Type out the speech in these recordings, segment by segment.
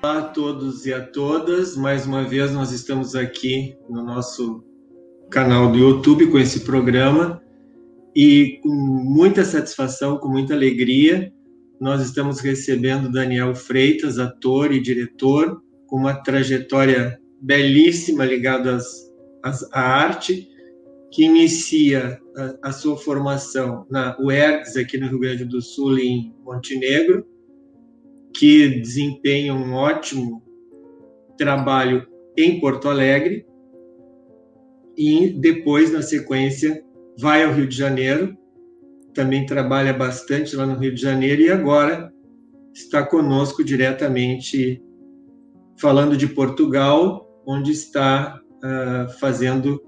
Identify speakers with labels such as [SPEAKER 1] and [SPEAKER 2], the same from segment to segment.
[SPEAKER 1] Olá a todos e a todas. Mais uma vez nós estamos aqui no nosso canal do YouTube com esse programa e com muita satisfação, com muita alegria, nós estamos recebendo Daniel Freitas, ator e diretor, com uma trajetória belíssima ligada às, às, à arte, que inicia a, a, sua formação na UERGS, aqui no Rio Grande do Sul, em Montenegro, que desempenha um ótimo trabalho em Porto Alegre, e depois, na sequência, vai ao Rio de Janeiro, também trabalha bastante lá no Rio de Janeiro, e agora está conosco diretamente falando de Portugal, onde está uh, fazendo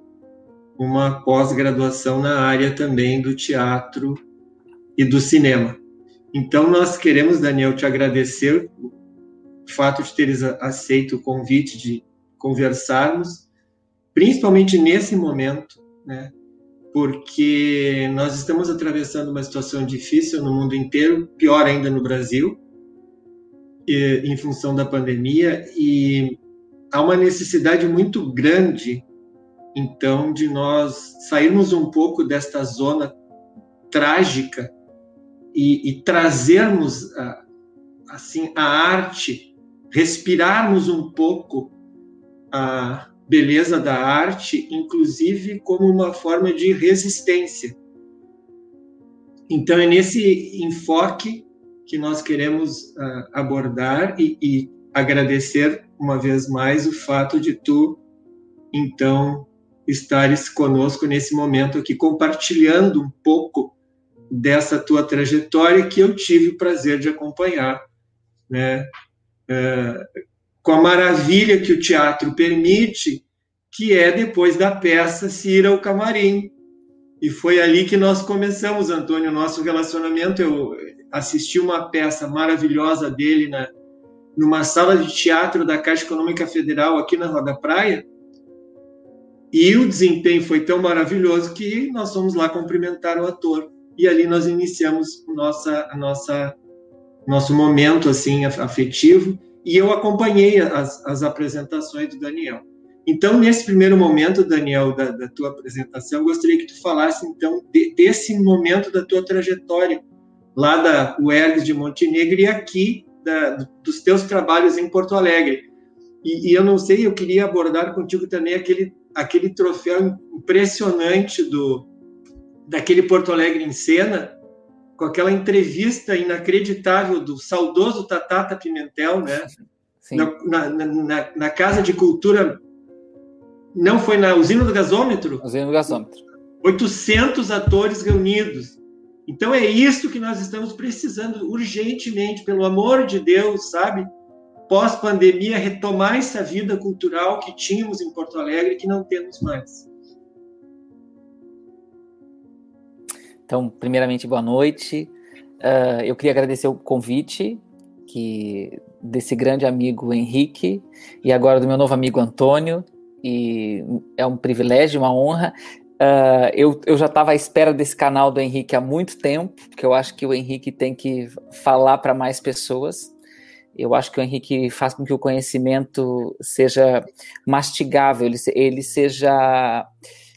[SPEAKER 1] uma pós-graduação na área também do teatro e do cinema. Então, nós queremos, Daniel, te agradecer o fato de teres aceito o convite de conversarmos, principalmente nesse momento, né? Porque nós estamos atravessando uma situação difícil no mundo inteiro, pior ainda no Brasil, em função da pandemia, e há uma necessidade muito grande então, de nós sairmos um pouco desta zona trágica e, e trazermos a, assim a arte, respirarmos um pouco a beleza da arte, inclusive como uma forma de resistência. Então é nesse enfoque que nós queremos uh, abordar e, e agradecer uma vez mais o fato de tu então estares conosco nesse momento aqui, compartilhando um pouco dessa tua trajetória que eu tive o prazer de acompanhar, né? É, com a maravilha que o teatro permite, que é depois da peça se ir ao camarim. E foi ali que nós começamos, Antônio, nosso relacionamento. Eu assisti uma peça maravilhosa dele na, numa sala de teatro da Caixa Econômica Federal aqui na Roda Praia, e o desempenho foi tão maravilhoso que nós fomos lá cumprimentar o ator. E ali nós iniciamos nossa, nossa, nosso momento assim afetivo. E eu acompanhei as, as apresentações do Daniel. Então, nesse primeiro momento, Daniel, da, da tua apresentação, gostaria que tu falasse, então, de, desse momento da tua trajetória, lá da UERGS de Montenegro e aqui da, dos teus trabalhos em Porto Alegre. E, e, eu não sei, eu queria abordar contigo também aquele aquele troféu impressionante do daquele Porto Alegre em cena, com aquela entrevista inacreditável do saudoso Tatata Pimentel, né? Na, na, na, na, Casa de Cultura, não foi na Usina do Gasômetro?
[SPEAKER 2] Usina do Gasômetro.
[SPEAKER 1] 800 atores reunidos. Então é isso que nós estamos precisando urgentemente, pelo amor de Deus, sabe? pós-pandemia, retomar essa vida cultural que tínhamos em Porto Alegre que não temos mais.
[SPEAKER 2] Então, primeiramente, boa noite. Uh, eu queria agradecer o convite que desse grande amigo Henrique e agora do meu novo amigo Antônio. E é um privilégio, uma honra. Uh, eu, eu já estava à espera desse canal do Henrique há muito tempo, porque eu acho que o Henrique tem que falar para mais pessoas. Eu acho que o Henrique faz com que o conhecimento seja mastigável, ele, ele seja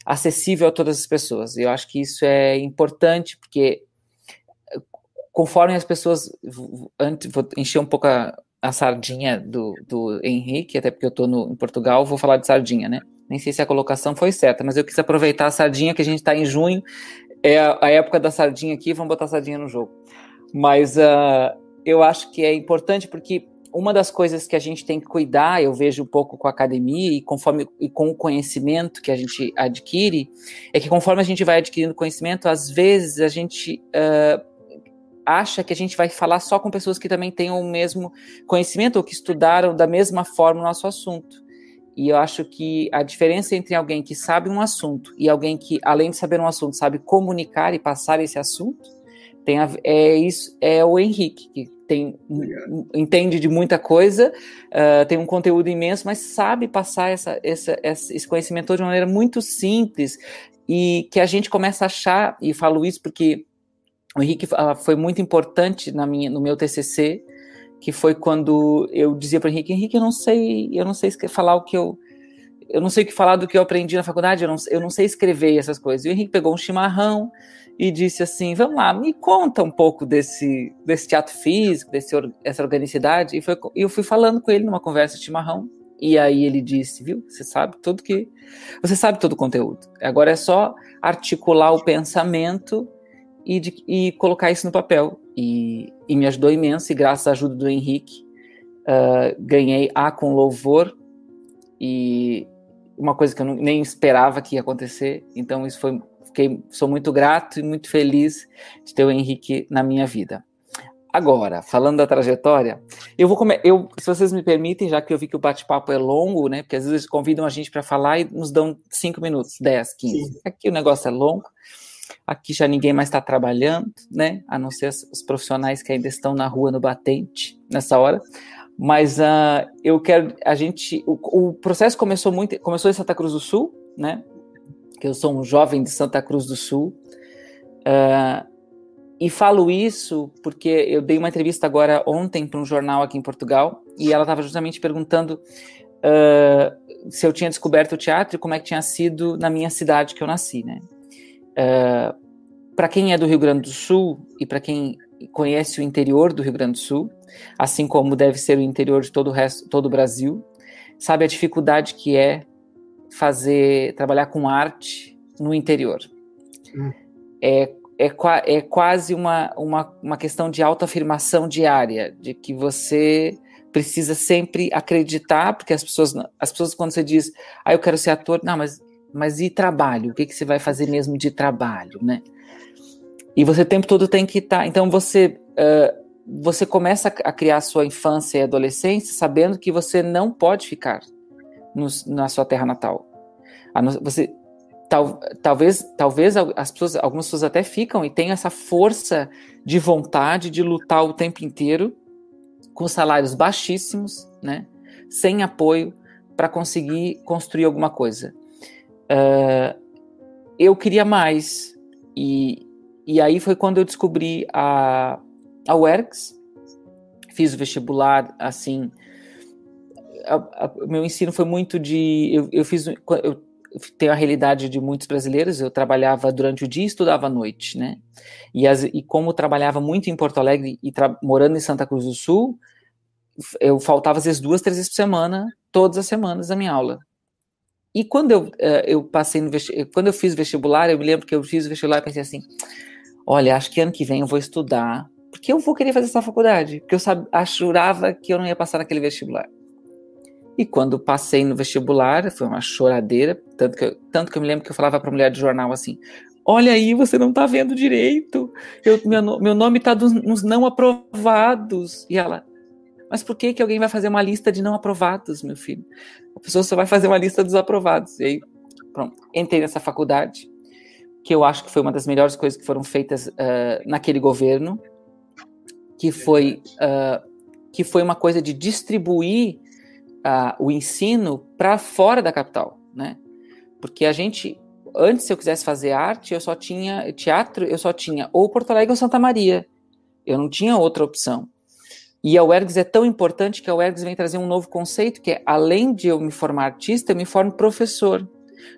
[SPEAKER 2] acessível a todas as pessoas. Eu acho que isso é importante, porque conforme as pessoas. Antes, vou encher um pouco a, a sardinha do, do Henrique, até porque eu estou em Portugal, vou falar de sardinha, né? Nem sei se a colocação foi certa, mas eu quis aproveitar a sardinha que a gente está em junho, é a, a, época da sardinha aqui, vamos botar a sardinha no jogo. Mas uh, eu acho que é importante porque uma das coisas que a gente tem que cuidar, eu vejo um pouco com a academia e conforme e com o conhecimento que a gente adquire, é que conforme a gente vai adquirindo conhecimento, às vezes a gente uh, acha que a gente vai falar só com pessoas que também tenham o mesmo conhecimento ou que estudaram da mesma forma o nosso assunto. E eu acho que a diferença entre alguém que sabe um assunto e alguém que, além de saber um assunto, sabe comunicar e passar esse assunto, tem a, é isso é o Henrique que tem entende de muita coisa, uh, tem um conteúdo imenso, mas sabe passar essa, essa, esse conhecimento de uma maneira muito simples e que a gente começa a achar e falo isso porque o Henrique uh, foi muito importante na minha no meu TCC que foi quando eu dizia para Henrique, Henrique, eu não sei, eu não sei falar o que eu eu não sei o que falar do que eu aprendi na faculdade, eu não, eu não sei escrever essas coisas. E o Henrique pegou um chimarrão e disse assim: Vamos lá, me conta um pouco desse, desse teatro físico, desse, dessa organicidade. E, foi, eu fui falando com ele numa conversa de chimarrão. E aí ele disse: Viu, você sabe tudo que. Você sabe todo o conteúdo. Agora é só articular o pensamento e, de, e colocar isso no papel. E, e, me ajudou imenso, e graças à ajuda do Henrique, uh, ganhei A com louvor. E, uma coisa que eu não, nem esperava que ia acontecer. Então isso foi, fiquei, sou muito grato e muito feliz de ter o Henrique na minha vida. Agora, falando da trajetória, eu vou comer, eu, se vocês me permitem, já que eu vi que o bate-papo é longo, né? Porque às vezes convidam a gente para falar e nos dão cinco minutos, 10, 15. Sim. Aqui o negócio é longo. Aqui já ninguém mais está trabalhando, né? A não ser os profissionais que ainda estão na rua no batente nessa hora. Mas uh, eu quero. A gente. O, o, processo começou muito. Começou em Santa Cruz do Sul, né? Que eu sou um jovem de Santa Cruz do Sul. Uh, e falo isso porque eu dei uma entrevista agora ontem para um jornal aqui em Portugal e ela estava justamente perguntando uh, se eu tinha descoberto o teatro e como é que tinha sido na minha cidade que eu nasci, né? Para quem é do Rio Grande do Sul e para quem conhece o interior do Rio Grande do Sul, assim como deve ser o interior de todo o resto, todo o Brasil, sabe a dificuldade que é fazer trabalhar com arte no interior. Hum. É, é, é quase uma, uma, uma questão de autoafirmação diária, de que você precisa sempre acreditar, porque as pessoas, as pessoas quando você diz, ah, eu quero ser ator, não, mas, mas e trabalho? O que, que você vai fazer mesmo de trabalho, né? E você o tempo todo tem que estar. Tá, então você uh, você começa a criar sua infância e adolescência sabendo que você não pode ficar no, na sua terra natal. Você tal, talvez talvez as pessoas algumas pessoas até ficam e têm essa força de vontade de lutar o tempo inteiro com salários baixíssimos, né? Sem apoio para conseguir construir alguma coisa. Uh, eu queria mais e e aí foi quando eu descobri a, a UERGS, fiz o vestibular, assim, o meu ensino foi muito de, eu, eu fiz, eu tenho a realidade de muitos brasileiros, eu trabalhava durante o dia e estudava à noite, né, e, as, e como trabalhava muito em Porto Alegre e morando em Santa Cruz do Sul, eu faltava às vezes duas, três vezes por semana, todas as semanas da minha aula. E quando eu, eh, eu passei no quando eu fiz vestibular, eu me lembro que eu fiz o vestibular e pensei assim, olha, acho que ano que vem eu vou estudar, porque eu vou querer fazer essa faculdade, porque eu sabe, jurava que eu não ia passar naquele vestibular. E quando passei no vestibular, foi uma choradeira, tanto que eu, tanto que eu me lembro que eu falava para mulher de jornal assim: Olha aí, você não está vendo direito, eu, meu, meu nome está nos não aprovados. E ela, mas por que, que alguém vai fazer uma lista de não aprovados, meu filho? A pessoa só vai fazer uma lista dos aprovados. E aí, pronto, entrei nessa faculdade, que eu acho que foi uma das melhores coisas que foram feitas uh, naquele governo, que foi, uh, que foi uma coisa de distribuir uh, o ensino para fora da capital, né? Porque a gente, antes se eu quisesse fazer arte, eu só tinha teatro, eu só tinha ou Porto Alegre ou Santa Maria. Eu não tinha outra opção. E a UERGS é tão importante que a UERGS vem trazer um novo conceito, que é, além de eu me formar artista, eu me formo professor.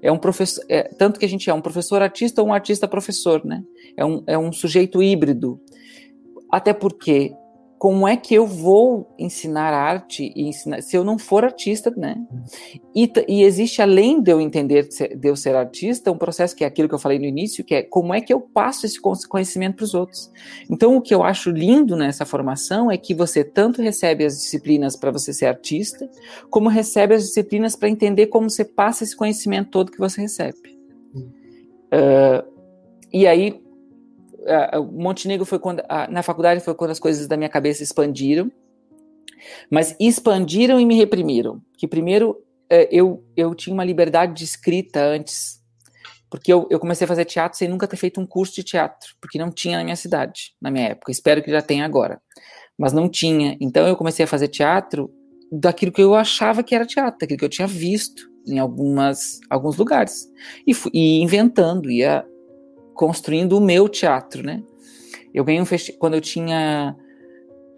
[SPEAKER 2] É um professor, é, tanto que a gente é um professor artista ou um artista professor, né? É um, é um sujeito híbrido. Até porque como é que eu vou ensinar arte e ensinar, se eu não for artista, né? E, e, existe, além de eu entender de eu ser artista, um processo que é aquilo que eu falei no início, que é como é que eu passo esse conhecimento para os outros. Então, o que eu acho lindo nessa formação é que você tanto recebe as disciplinas para você ser artista, como recebe as disciplinas para entender como você passa esse conhecimento todo que você recebe. Uh, e aí, uh, Montenegro foi quando, uh, na faculdade foi quando as coisas da minha cabeça expandiram, mas expandiram e me reprimiram. Que primeiro uh, eu, eu tinha uma liberdade de escrita antes, porque eu, eu comecei a fazer teatro sem nunca ter feito um curso de teatro, porque não tinha na minha cidade, na minha época. Espero que já tenha agora, mas não tinha. Então eu comecei a fazer teatro daquilo que eu achava que era teatro, daquilo que eu tinha visto em algumas alguns lugares e, fui, e inventando, ia construindo o meu teatro, né? Eu ganhei um festival quando eu tinha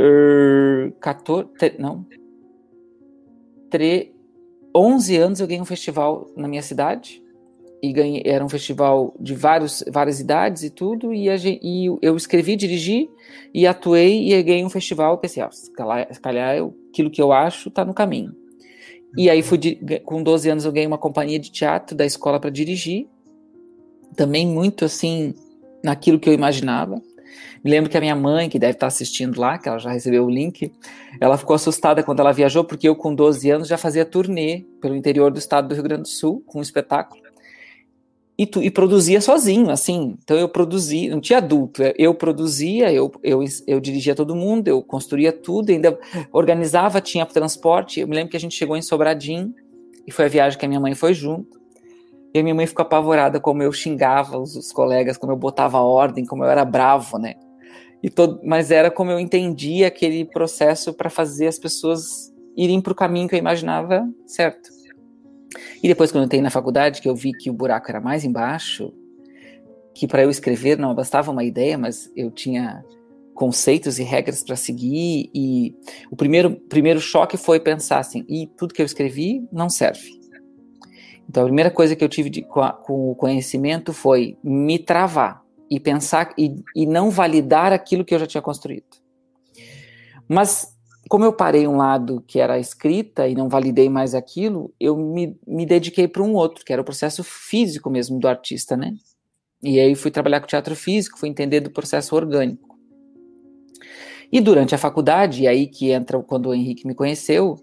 [SPEAKER 2] Uh, 14, não. 3, 11 anos eu ganhei um festival na minha cidade. E ganhei, era um festival de vários, várias idades e tudo. E, a, e eu escrevi, dirigi e atuei e ganhei um festival. Pensei, ah, se calhar, se calhar eu, aquilo que eu acho está no caminho. E aí, fui, com 12 anos, eu ganhei uma companhia de teatro da escola para dirigir. Também muito assim, naquilo que eu imaginava. Me lembro que a minha mãe, que deve estar assistindo lá, que ela já recebeu o link, ela ficou assustada quando ela viajou, porque eu, com 12 anos, já fazia turnê pelo interior do estado do Rio Grande do Sul, com um espetáculo. E, tu, e produzia sozinho, assim. Então eu produzia, não tinha adulto, eu produzia, eu, eu, eu dirigia todo mundo, eu construía tudo, ainda organizava, tinha transporte. Eu me lembro que a gente chegou em Sobradinho, e foi a viagem que a minha mãe foi junto. E a minha mãe ficou apavorada como eu xingava os, os colegas, como eu botava ordem, como eu era bravo, né? E todo, mas era como eu entendia aquele processo para fazer as pessoas irem para o caminho que eu imaginava certo. E depois, quando eu entrei na faculdade, que eu vi que o buraco era mais embaixo, que para eu escrever não bastava uma ideia, mas eu tinha conceitos e regras para seguir. E o primeiro, primeiro choque foi pensar assim: e tudo que eu escrevi não serve. Então, a primeira coisa que eu tive de, com, a, com, o conhecimento foi me travar e pensar e, e não validar aquilo que eu já tinha construído. Mas, como eu parei um lado que era a escrita e não validei mais aquilo, eu me, me dediquei para um outro, que era o processo físico mesmo do artista, né? E aí fui trabalhar com teatro físico, fui entender do processo orgânico. E durante a faculdade, e aí que entra quando o Henrique me conheceu,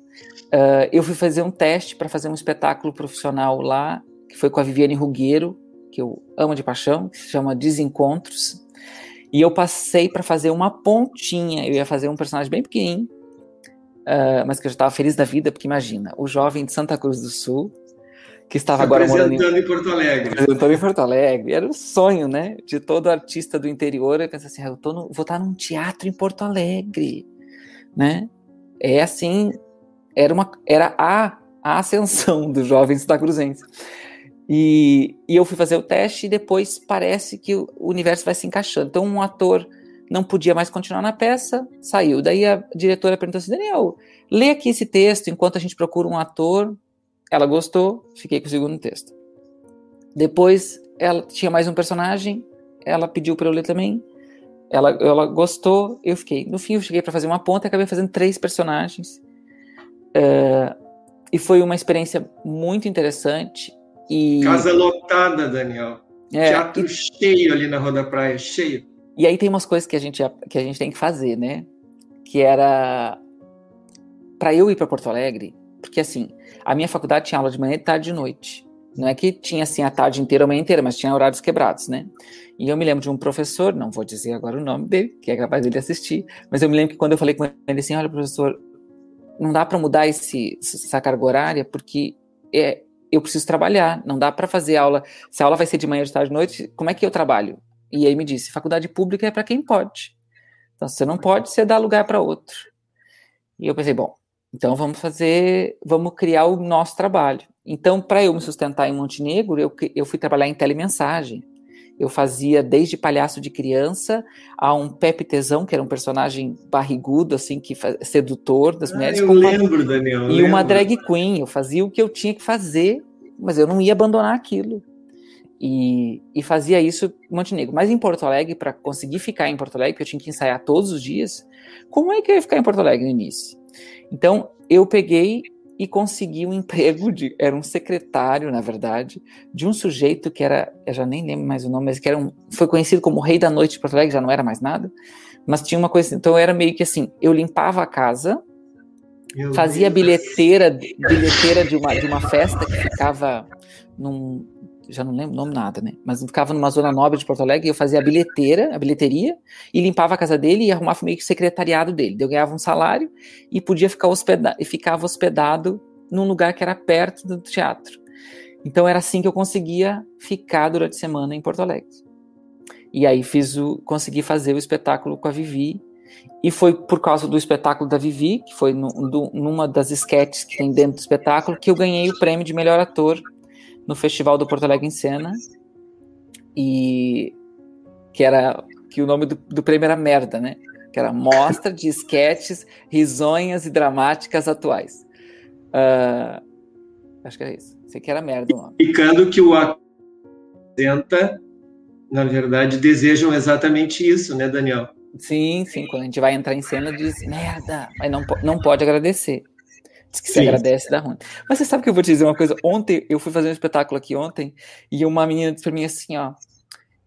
[SPEAKER 2] Uh, eu fui fazer um teste para fazer um espetáculo profissional lá, que foi com a Viviane Rugueiro, que eu amo de paixão, que se chama Desencontros. E eu passei para fazer uma pontinha. Eu ia fazer um personagem bem pequenininho, uh, mas que eu já estava feliz da vida, porque imagina, o jovem de Santa Cruz do Sul, que estava agora
[SPEAKER 1] morando em, em Porto Alegre.
[SPEAKER 2] Apresentando em Porto Alegre. Era o um sonho, né? De todo artista do interior. Eu pensei assim, ah, eu tô no, vou estar num teatro em Porto Alegre, né? É assim, era, uma, era a, a ascensão dos jovens santacruzenses. E, e eu fui fazer o teste e depois parece que o universo vai se encaixando. Então, um ator não podia mais continuar na peça, saiu. Daí a diretora perguntou assim: Daniel, lê aqui esse texto enquanto a gente procura um ator. Ela gostou, fiquei com o segundo texto. Depois, ela tinha mais um personagem, ela pediu para eu ler também. Ela, ela gostou, eu fiquei. No fim, eu cheguei para fazer uma ponta e acabei fazendo três personagens. É, e foi uma experiência muito interessante. E...
[SPEAKER 1] Casa lotada, Daniel. É, Teatro e... cheio ali na Rua da Praia, cheio.
[SPEAKER 2] E aí tem umas coisas que a gente, que a gente tem que fazer, né? Que era para eu ir para Porto Alegre, porque assim, a minha faculdade tinha aula de manhã, tarde e noite. Não é que tinha assim a tarde inteira, a manhã inteira, mas tinha horários quebrados, né? E eu me lembro de um professor, não vou dizer agora o nome dele, que é capaz dele assistir, mas eu me lembro que quando eu falei com ele assim, olha professor, não dá para mudar esse, essa carga horária porque é, eu preciso trabalhar, não dá para fazer aula. Se a aula vai ser de manhã, de tarde, de noite, como é que eu trabalho? E aí me disse, faculdade pública é para quem pode. Então, se você não pode, você dá lugar para outro. E eu pensei, bom, então vamos fazer, vamos criar o nosso trabalho. Então, para eu me sustentar em Montenegro, eu, eu fui trabalhar em telemensagem. Eu fazia desde palhaço de criança a um Pepe Tesão, que era um personagem barrigudo, assim, que sedutor das ah, mulheres.
[SPEAKER 1] Eu lembro, uma, Daniel.
[SPEAKER 2] E
[SPEAKER 1] lembro.
[SPEAKER 2] uma drag queen. Eu fazia o que eu tinha que fazer, mas eu não ia abandonar aquilo. E, e fazia isso em Montenegro. Mas em Porto Alegre, para conseguir ficar em Porto Alegre, porque eu tinha que ensaiar todos os dias, como é que eu ia ficar em Porto Alegre no início? Então, eu peguei e consegui um emprego de era um secretário, na verdade, de um sujeito que era, eu já nem lembro mais o nome, mas que era um, foi conhecido como Rei da Noite de Porto Alegre, já não era mais nada, mas tinha uma coisa, então era meio que assim, eu limpava a casa, Meu fazia Deus. bilheteira, bilheteira de uma de uma festa que ficava num já não lembro o nome nada, né? Mas ficava numa zona nobre de Porto Alegre e eu fazia a bilheteira, a bilheteria, e limpava a casa dele e arrumava meio que o secretariado dele. Eu ganhava um salário e podia ficar hospedado, e ficava hospedado num lugar que era perto do teatro. Então era assim que eu conseguia ficar durante a semana em Porto Alegre. E aí fiz o, consegui fazer o espetáculo com a Vivi. E foi por causa do espetáculo da Vivi, que foi no, do, numa das sketches que tem dentro do espetáculo, que eu ganhei o prêmio de melhor ator no Festival do Porto Alegre em Cena. E que era que o nome do, do prêmio era merda, né? que era Mostra de Esquetes Risonhas e Dramáticas Atuais. Uh, acho que era isso. Sei que era merda o nome.
[SPEAKER 1] Que o apresenta, na verdade, desejam exatamente isso, né, Daniel?
[SPEAKER 2] Sim, sim. Quando a gente vai entrar em cena, diz merda, mas não, não pode agradecer. Diz que se Sim. agradece dá ruim. Mas você sabe que eu vou te dizer uma coisa? Ontem, eu fui fazer um espetáculo aqui ontem, e uma menina disse pra mim assim, ó,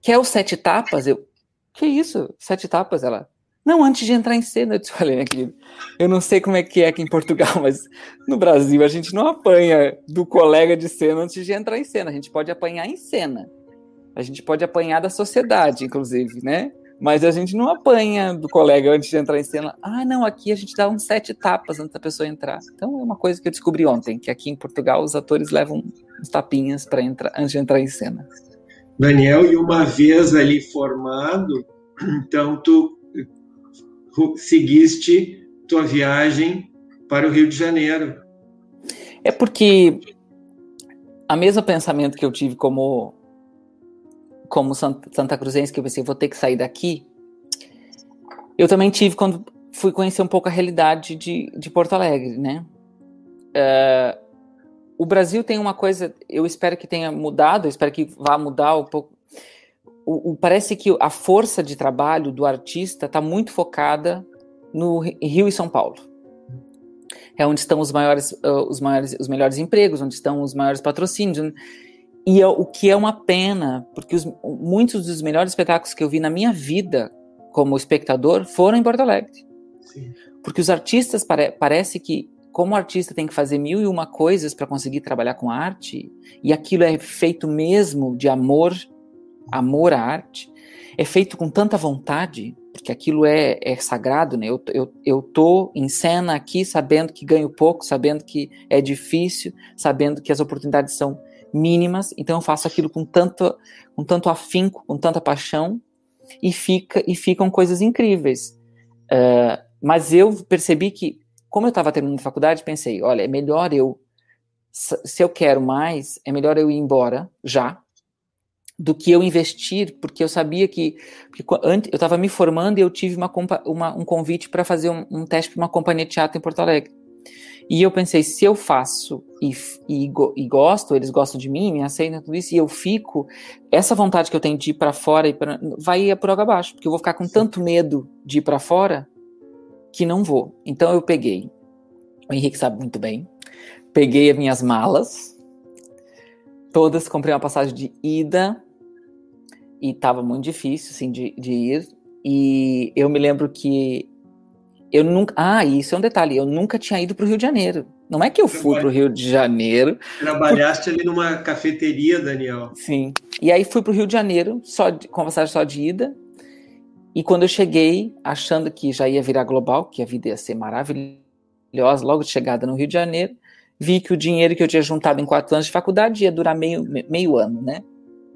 [SPEAKER 2] quer os sete tapas? Eu, que isso? Sete tapas? Ela, não, antes de entrar em cena, eu disse, olha, minha querida, eu não sei como é que é aqui em Portugal, mas no Brasil a gente não apanha do colega de cena antes de entrar em cena, a gente pode apanhar em cena. A gente pode apanhar da sociedade, inclusive, né? Mas a gente não apanha do colega antes de entrar em cena. Ah, não, aqui a gente dá uns sete tapas antes da pessoa entrar. Então é uma coisa que eu descobri ontem, que aqui em Portugal os atores levam uns tapinhas para entrar antes de entrar em cena.
[SPEAKER 1] Daniel, e uma vez ali formado, então tu seguiste tua viagem para o Rio de Janeiro.
[SPEAKER 2] É porque a mesmo pensamento que eu tive como como Santa Cruzense, que eu pensei, vou ter que sair daqui, eu também tive quando fui conhecer um pouco a realidade de, de Porto Alegre, né? Uh, o Brasil tem uma coisa, eu espero que tenha mudado, eu espero que vá mudar um pouco. O, o, parece que a força de trabalho do artista está muito focada no Rio e São Paulo. É onde estão os maiores, uh, os maiores, os melhores empregos, onde estão os maiores patrocínios. E o que é uma pena, porque os, muitos dos melhores espetáculos que eu vi na minha vida como espectador foram em Porto Alegre. Sim. Porque os artistas, pare, parece que, como artista tem que fazer mil e uma coisas para conseguir trabalhar com arte, e aquilo é feito mesmo de amor, amor à arte, é feito com tanta vontade, porque aquilo é, é sagrado, né? Eu, eu, eu tô em cena aqui sabendo que ganho pouco, sabendo que é difícil, sabendo que as oportunidades são mínimas, então eu faço aquilo com tanto, com tanto afinco, com tanta paixão, e, fica, e ficam coisas incríveis. Uh, mas eu percebi que, como eu estava terminando faculdade, pensei, olha, é melhor eu, se eu quero mais, é melhor eu ir embora já, do que eu investir, porque eu sabia que, que antes, eu estava me formando e eu tive uma, uma um convite para fazer um, um teste para uma companhia de teatro em Porto Alegre. E eu pensei, se eu faço e, e, e, gosto, eles gostam de mim, me aceitam tudo isso, e eu fico, essa vontade que eu tenho de ir para fora pra, vai ir por água abaixo, porque eu vou ficar com tanto medo de ir para fora que não vou. Então eu peguei, o Henrique sabe muito bem, peguei as minhas malas, todas, comprei uma passagem de ida, e estava muito difícil, assim, de, de ir, e eu me lembro que eu nunca. Ah, isso é um detalhe. Eu nunca tinha ido para o Rio de Janeiro. Não é que eu fui para o Rio de Janeiro.
[SPEAKER 1] Trabalhaste por... ali numa cafeteria, Daniel.
[SPEAKER 2] Sim. E aí fui para o Rio de Janeiro, só de, com passagem só de ida. E quando eu cheguei, achando que já ia virar global, que a vida ia ser maravilhosa, logo de chegada no Rio de Janeiro, vi que o dinheiro que eu tinha juntado em quatro anos de faculdade ia durar meio, meio ano, né?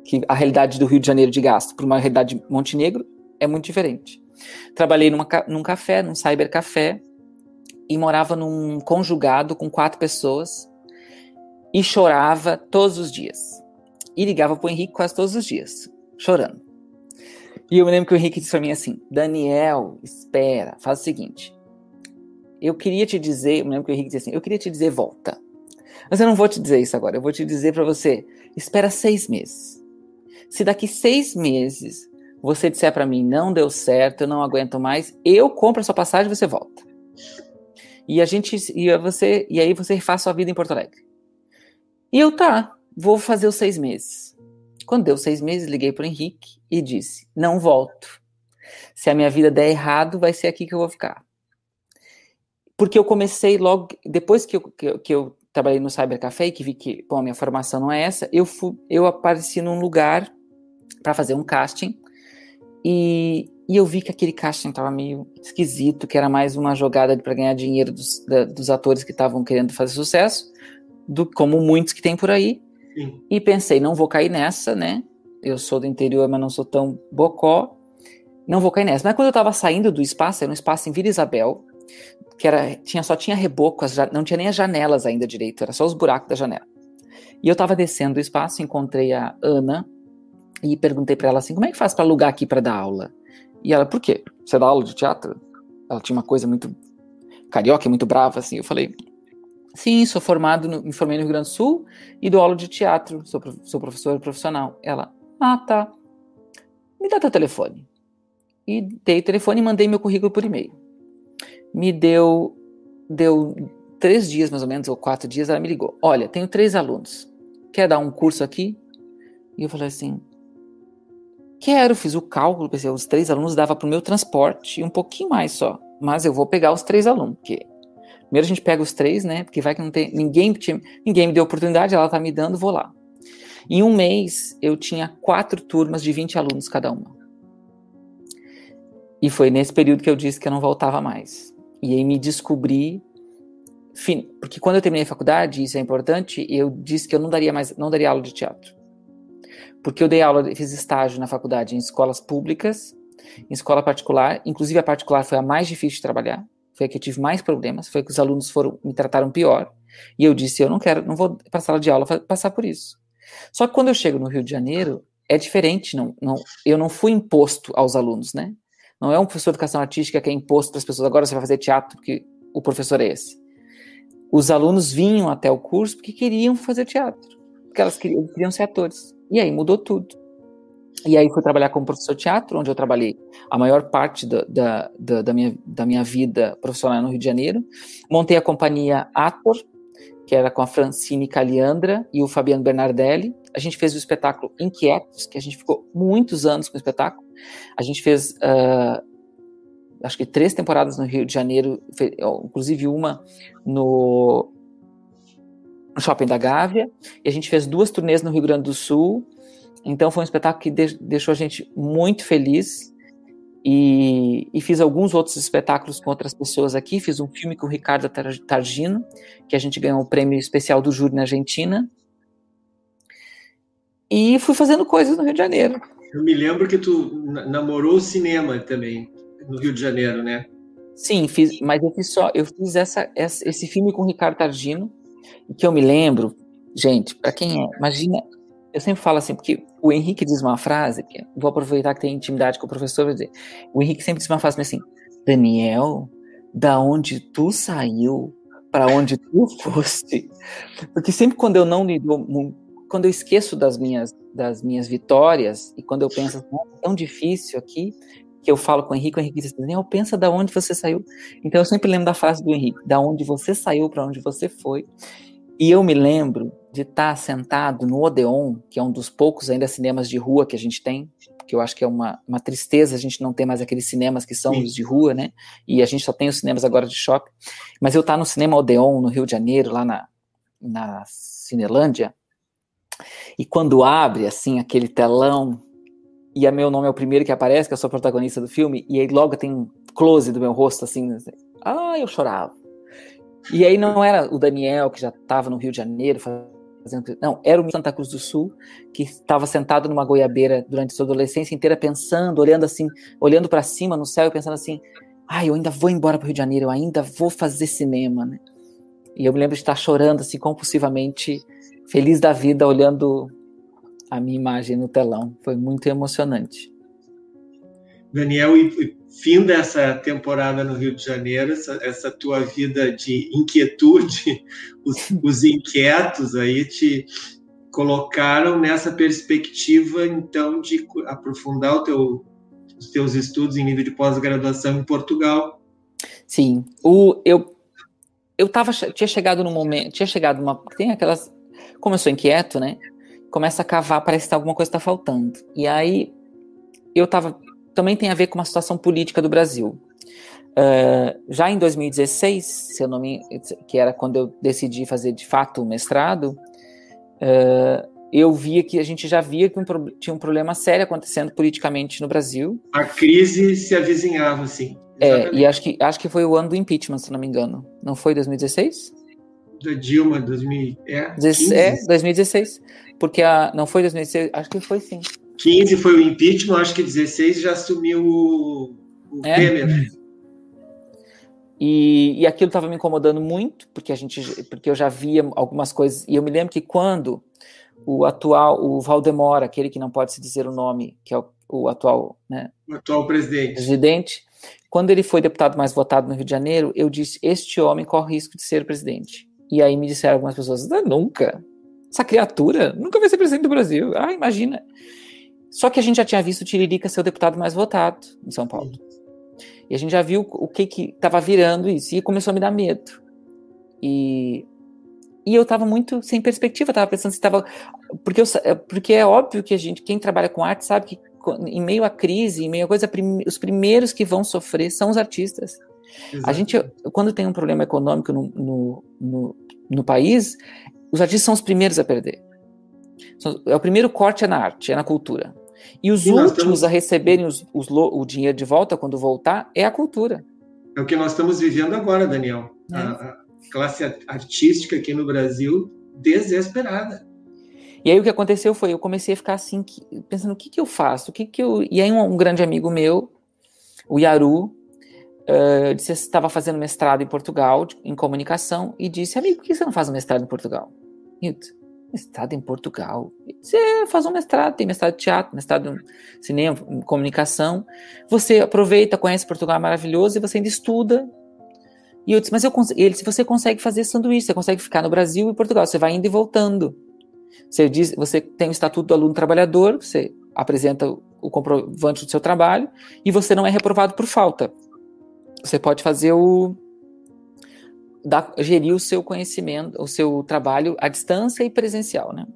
[SPEAKER 2] Que a realidade do Rio de Janeiro de gasto para uma realidade de Montenegro é muito diferente. Trabalhei numa, num café, num cybercafé, e morava num conjugado com quatro pessoas e chorava todos os dias. E ligava pro Henrique quase todos os dias, chorando. E eu me lembro que o Henrique disse para mim assim: Daniel, espera, faz o seguinte. Eu queria te dizer, eu me lembro que o Henrique disse assim: eu queria te dizer volta. Mas eu não vou te dizer isso agora, eu vou te dizer para você: espera seis meses. Se daqui seis meses você disser para mim, não deu certo, eu não aguento mais, eu compro a sua passagem e você volta. E a gente, e você, e aí você refaz sua vida em Porto Alegre. E eu, tá, vou fazer os seis meses. Quando deu seis meses, liguei para Henrique e disse, não volto. Se a minha vida der errado, vai ser aqui que eu vou ficar. Porque eu comecei logo, depois que eu, que eu, que eu trabalhei no Cyber Café e que vi que, bom, a minha formação não é essa, eu, fui, eu apareci num lugar para fazer um casting e, e eu vi que aquele casting estava meio esquisito, que era mais uma jogada para ganhar dinheiro dos, da, dos atores que estavam querendo fazer sucesso, do, como muitos que tem por aí. Sim. E pensei, não vou cair nessa, né? Eu sou do interior, mas não sou tão bocó. Não vou cair nessa. Mas quando eu estava saindo do espaço, era um espaço em Vila Isabel, que era, tinha, só tinha reboco, não tinha nem as janelas ainda direito, era só os buracos da janela. E eu estava descendo do espaço, encontrei a Ana, e perguntei para ela assim: como é que faz para alugar aqui para dar aula? E ela, por quê? você dá aula de teatro? Ela tinha uma coisa muito carioca, muito brava, assim. Eu falei, sim, sou formado, no, me formei no Rio Grande do Sul e dou aula de teatro, sou, sou professora profissional. Ela, ah, tá. Me dá teu telefone. E dei o telefone e mandei meu currículo por e-mail. Me deu, deu três dias mais ou menos, ou quatro dias, ela me ligou. Olha, tenho três alunos. Quer dar um curso aqui? E eu falei assim, quero, fiz o cálculo, pensei, os três alunos dava para o meu transporte e um pouquinho mais só. Mas eu vou pegar os três alunos, porque primeiro a gente pega os três, né? Porque vai que não tem ninguém, ninguém me deu oportunidade, ela tá me dando, vou lá. Em um mês eu tinha quatro turmas de 20 alunos cada uma. E foi nesse período que eu disse que eu não voltava mais. E aí me descobri porque quando eu terminei a faculdade, isso é importante, eu disse que eu não daria mais, não daria aula de teatro. Porque eu dei aula, fiz estágio na faculdade em escolas públicas, em escola particular, inclusive a particular foi a mais difícil de trabalhar, foi a que eu tive mais problemas, foi a que os alunos foram me trataram pior. E eu disse, eu não quero, não vou para a sala de aula passar por isso. Só que quando eu chego no Rio de Janeiro, é diferente, não, não, eu não fui imposto aos alunos, né? Não é um professor de educação artística que é imposto para as pessoas, agora você vai fazer teatro porque o professor é esse os alunos vinham até o curso porque queriam fazer teatro, porque elas queriam, queriam ser atores. E aí mudou tudo. E aí fui trabalhar como professor de teatro, onde eu trabalhei a maior parte da, da, da, da, minha, da minha vida profissional no Rio de Janeiro. Montei a companhia Ator, que era com a Francine Caliandra e o Fabiano Bernardelli. A gente fez o espetáculo Inquietos, que a gente ficou muitos anos com o espetáculo. A gente fez uh, acho que três temporadas no Rio de Janeiro, inclusive uma no, no Shopping da Gávea, e a gente fez duas turnês no Rio Grande do Sul. Então foi um espetáculo que deixou a gente muito feliz. E, e, fiz alguns outros espetáculos com outras pessoas aqui. Fiz um filme com o Ricardo Targino, que a gente ganhou o prêmio especial do júri na Argentina. E fui fazendo coisas no Rio de Janeiro.
[SPEAKER 1] Eu me lembro que tu namorou o cinema também no Rio de Janeiro, né?
[SPEAKER 2] Sim, fiz, mas eu fiz só, eu fiz essa, essa esse filme com o Ricardo Targino, que eu me lembro, gente, para quem é, imagina, eu sempre falo assim, porque o Henrique diz uma frase, vou aproveitar que tem intimidade com o professor, vou dizer, o Henrique sempre diz uma frase assim, Daniel, da onde tu saiu, para onde tu foste, porque sempre quando eu não lido, quando eu esqueço das minhas das minhas vitórias e quando eu penso, é tão difícil aqui, que eu falo com o Henrique, o Henrique diz assim, pensa da onde você saiu. Então eu sempre lembro da frase do Henrique, da onde você saiu para onde você foi. E eu me lembro de estar sentado no Odeon, que é um dos poucos ainda cinemas de rua que a gente tem, que eu acho que é uma, uma tristeza a gente não ter mais aqueles cinemas que são Sim. os de rua, né? E a gente só tem os cinemas agora de shopping. Mas eu estar no cinema Odeon, no Rio de Janeiro, lá na, na Cinelândia, e quando abre, assim, aquele telão e a meu nome é o primeiro que aparece, que eu sou a protagonista do filme, e aí logo tem um close do meu rosto, assim, assim, ah, eu chorava. E aí não era o Daniel, que já estava no Rio de Janeiro fazendo. Não, era o Santa Cruz do Sul, que estava sentado numa goiabeira durante sua adolescência inteira, pensando, olhando assim, olhando para cima no céu e pensando assim: ah, eu ainda vou embora para o Rio de Janeiro, eu ainda vou fazer cinema, né? E eu me lembro de estar chorando assim compulsivamente, feliz da vida, olhando a minha imagem no telão. Foi muito emocionante.
[SPEAKER 1] Daniel, e fim dessa temporada no Rio de Janeiro, essa, essa tua vida de inquietude, os, os, inquietos aí te colocaram nessa perspectiva, então, de aprofundar teu, os teus estudos em nível de pós-graduação em Portugal.
[SPEAKER 2] Sim, o, eu eu tava, tinha chegado no momento, tinha chegado uma, tem aquelas, como eu sou inquieto, né? Começa a cavar, parece que alguma coisa está faltando. E aí eu tava. Também tem a ver com uma situação política do Brasil. Uh, já em 2016, se eu não me, que era quando eu decidi fazer de fato o mestrado, uh, eu via que a gente já via que um, tinha um problema sério acontecendo politicamente no Brasil.
[SPEAKER 1] A crise se avizinhava, sim.
[SPEAKER 2] É, e acho que, acho que foi o ano do impeachment, se não me engano. Não foi 2016?
[SPEAKER 1] Da Dilma, 2000, é,
[SPEAKER 2] é, 2016 porque a, não foi 2016, acho que foi sim.
[SPEAKER 1] 15 foi o impeachment, acho que 16 já assumiu o, o é. Temer.
[SPEAKER 2] E, e aquilo estava me incomodando muito, porque a gente, porque eu já via algumas coisas. E eu me lembro que quando o atual, o Valdemar, aquele que não pode se dizer o nome, que é o, o atual, né?
[SPEAKER 1] O atual presidente.
[SPEAKER 2] Presidente, Quando ele foi deputado mais votado no Rio de Janeiro, eu disse: Este homem corre risco de ser presidente. E aí me disseram algumas pessoas: Nunca. Essa criatura nunca vai ser presidente do Brasil. Ah, imagina. Só que a gente já tinha visto o Tiririca ser o deputado mais votado em São Paulo. E a gente já viu o que que estava virando isso. E começou a me dar medo. E, e eu estava muito sem perspectiva. Estava pensando se estava. Porque, porque é óbvio que a gente, quem trabalha com arte, sabe que em meio à crise, em meio a coisa, os primeiros que vão sofrer são os artistas. Exato. A gente, quando tem um problema econômico no, no, no, no, país, os artistas são os primeiros a perder. É o primeiro corte é na arte, é na cultura. E os últimos estamos... a receberem os, os, o dinheiro de volta quando voltar é a cultura.
[SPEAKER 1] É o que nós estamos vivendo agora, Daniel. É. A, a classe artística aqui no Brasil desesperada.
[SPEAKER 2] E aí o que aconteceu foi, eu comecei a ficar assim, pensando, o que que eu faço? O que que eu... E aí um, um grande amigo meu, o Yaru, uh, disse estava fazendo mestrado em Portugal, em comunicação, e disse, amigo, por que você não faz um mestrado em Portugal? Mestrado em Portugal? Você faz um mestrado, tem mestrado de teatro, mestrado em cinema, em comunicação, você aproveita, conhece Portugal, maravilhoso, e você ainda estuda, e eu disse, mas eu, ele disse, você consegue fazer sanduíche, você consegue ficar no Brasil e Portugal, você vai indo e voltando. Você, diz, você tem o estatuto do aluno trabalhador, você apresenta o comprovante do seu trabalho e você não é reprovado por falta. Você pode fazer o. Dar, gerir o seu conhecimento, o seu trabalho à distância e presencial, né?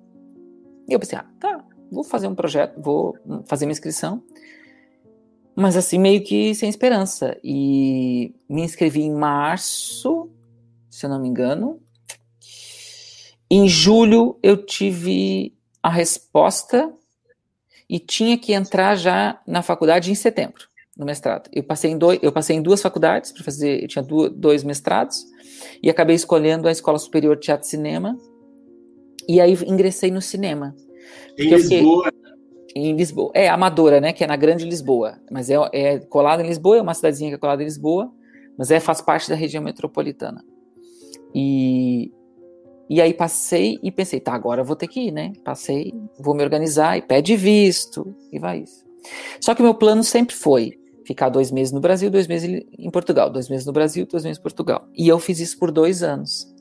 [SPEAKER 2] E eu pensei, ah, tá, vou fazer um projeto, vou fazer minha inscrição. Mas assim, meio que sem esperança. E me inscrevi em março, se eu não me engano, em julho eu tive a resposta e tinha que entrar já na faculdade em setembro, no mestrado. Eu passei em, dois, eu passei em duas faculdades para fazer, eu tinha dois mestrados e acabei escolhendo a Escola Superior de Teatro e Cinema e aí ingressei no cinema.
[SPEAKER 1] Em Lisboa?
[SPEAKER 2] em Lisboa. É, Amadora, né, que é na Grande Lisboa, mas é, é colada em Lisboa, é uma cidadezinha que é colada em Lisboa, mas é, faz parte da região metropolitana. E, e aí passei e pensei, tá, agora eu vou ter que ir, né? Passei, vou me organizar e pede visto e vai isso. Só que o meu plano sempre foi ficar dois meses no Brasil, dois meses em Portugal, dois meses no Brasil, dois meses em Portugal. E eu fiz isso por dois anos.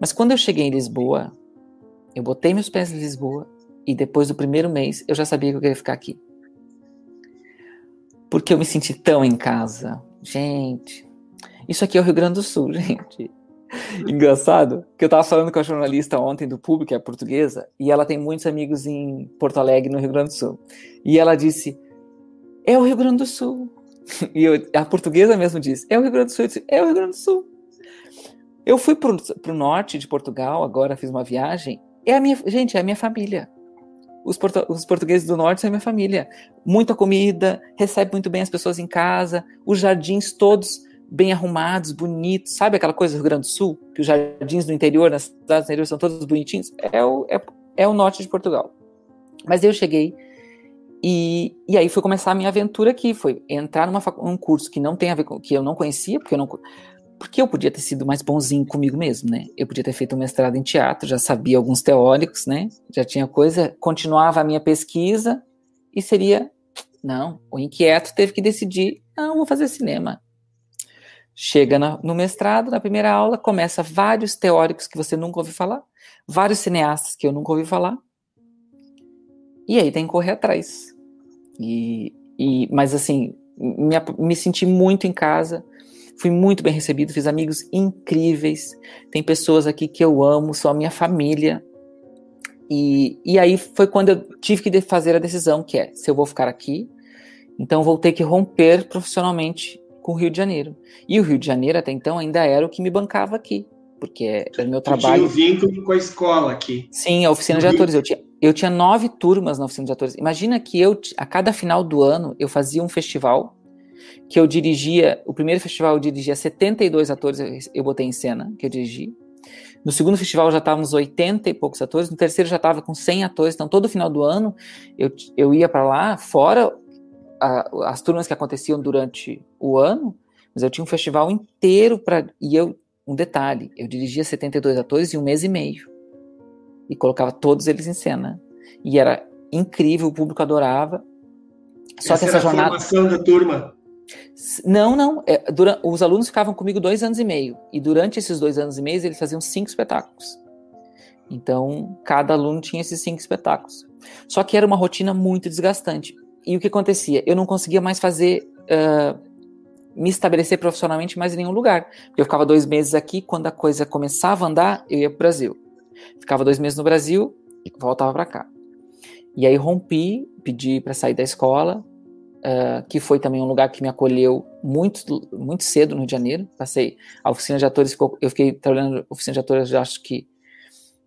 [SPEAKER 2] Mas quando eu cheguei em Lisboa, eu botei meus pés em Lisboa e depois do primeiro mês eu já sabia que eu queria ficar aqui. Porque eu me senti tão em casa. Gente, isso aqui é o Rio Grande do Sul, gente. Engraçado, que eu tava falando com a jornalista ontem do público, é portuguesa, e ela tem muitos amigos em Porto Alegre, no Rio Grande do Sul. E ela disse: É o Rio Grande do Sul. E eu, a portuguesa mesmo disse: É o Rio Grande do Sul. Eu disse, é o Rio Grande do Sul. Eu fui pro, pro norte de Portugal, agora fiz uma viagem. É a minha, gente, é a minha família. Os, portu, os portugueses do norte são a minha família. Muita comida, recebe muito bem as pessoas em casa, os jardins todos bem arrumados, bonitos, sabe aquela coisa do Rio Grande do Sul, que os jardins do interior, nas cidades do interior são todos bonitinhos? É o, é, é o norte de Portugal. Mas eu cheguei e, e aí foi começar a minha aventura aqui, foi entrar numa um curso que não tem a ver com que eu não conhecia, porque eu não porque eu podia ter sido mais bonzinho comigo mesmo, né? Eu podia ter feito um mestrado em teatro, já sabia alguns teóricos, né? Já tinha coisa, continuava a minha pesquisa e seria não, o inquieto teve que decidir, não, vou fazer cinema. Chega no mestrado, na primeira aula, começa vários teóricos que você nunca ouviu falar, vários cineastas que eu nunca ouvi falar, e aí tem que correr atrás. E, e, mas assim, me, me senti muito em casa, fui muito bem recebido, fiz amigos incríveis, tem pessoas aqui que eu amo, são a minha família. E, e aí foi quando eu tive que fazer a decisão, que é, se eu vou ficar aqui, então vou ter que romper profissionalmente com o Rio de Janeiro. E o Rio de Janeiro, até então, ainda era o que me bancava aqui, porque era o meu trabalho.
[SPEAKER 1] Tinha o vínculo com a escola aqui.
[SPEAKER 2] Sim, a oficina de atores. Eu tinha, eu tinha nove turmas na oficina de atores. Imagina que eu, a cada final do ano, eu fazia um festival que eu dirigia. O primeiro festival eu dirigia 72 atores, eu, eu botei em cena, que eu dirigi. No segundo festival já estávamos 80 e poucos atores, no terceiro já estava com 100 atores, então todo final do ano eu, eu ia para lá, fora a, as turmas que aconteciam durante o ano, mas eu tinha um festival inteiro para. E eu, um detalhe, eu dirigia 72 atores em um mês e meio. E colocava todos eles em cena. E era incrível, o público adorava.
[SPEAKER 1] Só essa que essa jornada. Formação da turma.
[SPEAKER 2] Não, não. É, durante, os alunos ficavam comigo dois anos e meio. E durante esses dois anos e meio, eles faziam cinco espetáculos. Então, cada aluno tinha esses cinco espetáculos. Só que era uma rotina muito desgastante. E o que acontecia? Eu não conseguia mais fazer. Uh, me estabelecer profissionalmente mais em nenhum lugar. Eu ficava dois meses aqui, quando a coisa começava a andar, eu ia para o Brasil. Ficava dois meses no Brasil e voltava para cá. E aí rompi, pedi para sair da escola, uh, que foi também um lugar que me acolheu muito, muito cedo no Rio de Janeiro. Passei a oficina de atores, eu fiquei trabalhando na oficina de atores, acho que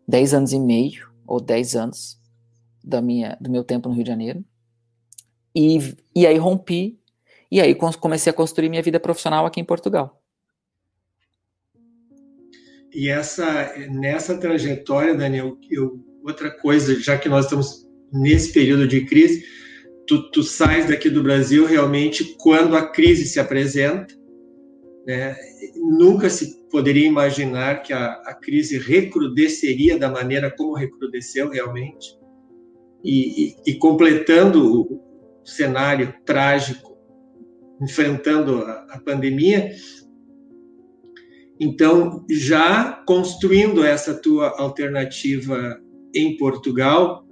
[SPEAKER 2] 10 anos e meio, ou 10 anos da minha, do meu tempo no Rio de Janeiro. E, e aí rompi, e aí comecei a construir minha vida profissional aqui em Portugal.
[SPEAKER 1] E essa, nessa trajetória, Daniel, eu, outra coisa, já que nós estamos nesse período de crise, tu, tu sais daqui do Brasil realmente quando a crise se apresenta, né? Nunca se poderia imaginar que a, a crise recrudesceria da maneira como recrudesceu realmente. E, e, e completando o cenário trágico, enfrentando a, a pandemia, então, já construindo essa tua alternativa em Portugal,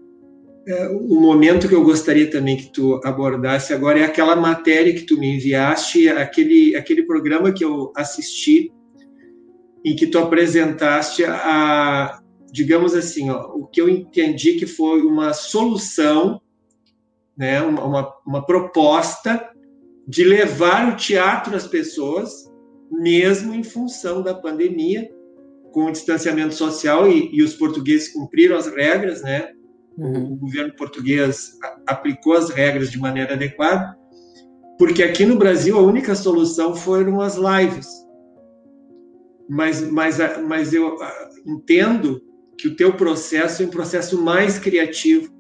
[SPEAKER 1] é, o momento que eu gostaria também que tu abordasse agora é aquela matéria que tu me enviaste, aquele, aquele programa que eu assisti, em que tu apresentaste a, digamos assim, ó, o que eu entendi que foi uma solução, né, uma, uma, uma proposta de levar o teatro às pessoas, mesmo em função da pandemia, com o distanciamento social e, e os portugueses cumpriram as regras, né? Uhum. O governo português aplicou as regras de maneira adequada, porque aqui no Brasil a única solução foram as lives. Mas, mas, mas eu entendo que o teu processo é um processo mais criativo.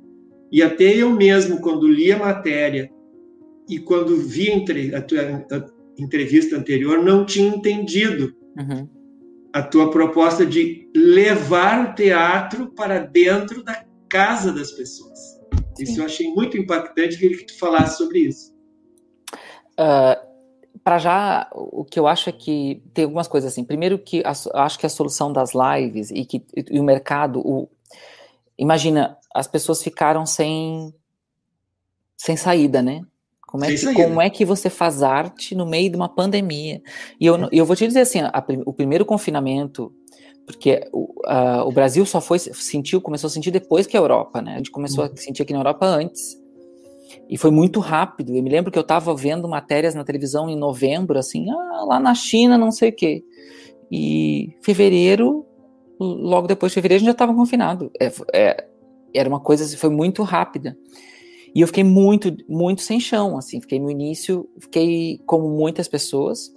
[SPEAKER 1] E até eu mesmo, quando li a matéria e quando vi a tua entrevista anterior, não tinha entendido uhum. a tua proposta de levar o teatro para dentro da casa das pessoas. Sim. Isso eu achei muito impactante, queria que tu falasse sobre isso.
[SPEAKER 2] Uh, ah, para já, o que eu acho é que tem algumas coisas assim. Primeiro que a, acho que a solução das lives e que e o mercado, o, imagina, as pessoas ficaram sem sem saída, né? Como é, que, como é que você faz arte no meio de uma pandemia? E eu, eu vou te dizer assim, a, o primeiro confinamento porque o, o Brasil só foi sentiu, começou a sentir depois que a Europa, né? A gente começou uhum. a sentir aqui na Europa antes. E foi muito rápido. Eu me lembro que eu estava vendo matérias na televisão em novembro, assim, ah, lá na China, não sei o quê. E fevereiro, logo depois de fevereiro, a gente já estava confinado. É, é, era uma coisa, assim, foi muito rápida. E eu fiquei muito, muito sem chão, assim. Fiquei no início, fiquei como muitas pessoas,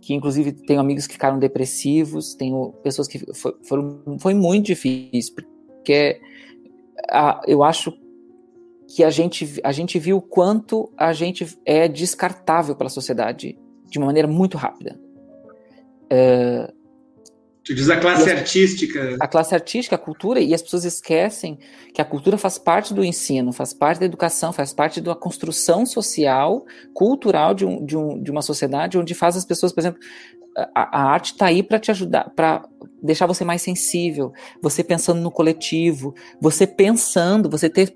[SPEAKER 2] que inclusive tenho amigos que ficaram depressivos, tenho pessoas que foi, foi muito difícil, porque a, eu acho que a gente, a gente viu o quanto a gente é descartável pela sociedade de uma maneira muito rápida.
[SPEAKER 1] Uh, Tu diz a classe as, artística.
[SPEAKER 2] A classe artística, a cultura, e as pessoas esquecem que a cultura faz parte do ensino, faz parte da educação, faz parte da construção social, cultural de, um, de, um, de uma sociedade, onde faz as pessoas, por exemplo, a, a arte está aí para te ajudar, para deixar você mais sensível, você pensando no coletivo, você pensando, você ter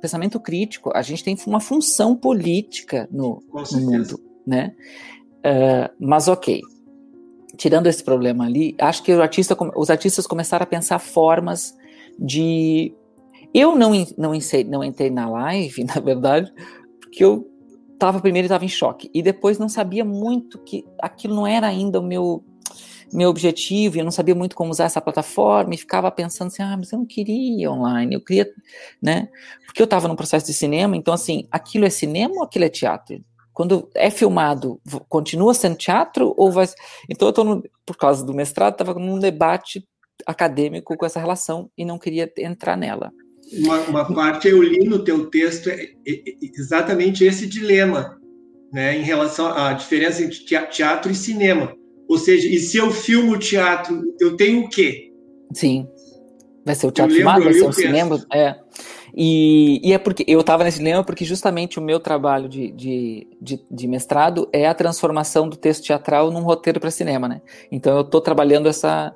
[SPEAKER 2] pensamento crítico. A gente tem uma função política no, no mundo, né? Uh, mas ok, tirando esse problema ali, acho que artista, os artistas começaram a pensar formas de. Eu não, não, não entrei na live, na verdade, porque eu estava primeiro estava em choque e depois não sabia muito que aquilo não era ainda o meu meu objetivo, eu não sabia muito como usar essa plataforma e ficava pensando assim, ah, mas eu não queria online, eu queria, né? Porque eu estava num processo de cinema, então assim, aquilo é cinema ou aquilo é teatro? Quando é filmado, continua sendo teatro ou vai. Então, eu por causa do mestrado, estava num debate acadêmico com essa relação e não queria entrar nela.
[SPEAKER 1] Uma, uma parte eu li no teu texto é, é, é exatamente esse dilema, né, em relação à diferença entre teatro e cinema. Ou seja, e se eu filmo teatro, eu tenho o quê?
[SPEAKER 2] Sim. Vai ser o teatro filmado, vai ser o cinema. É. E, e, é porque eu estava nesse dilema porque justamente o meu trabalho de, de, de, de, mestrado é a transformação do texto teatral num roteiro para cinema, né? Então eu estou trabalhando essa,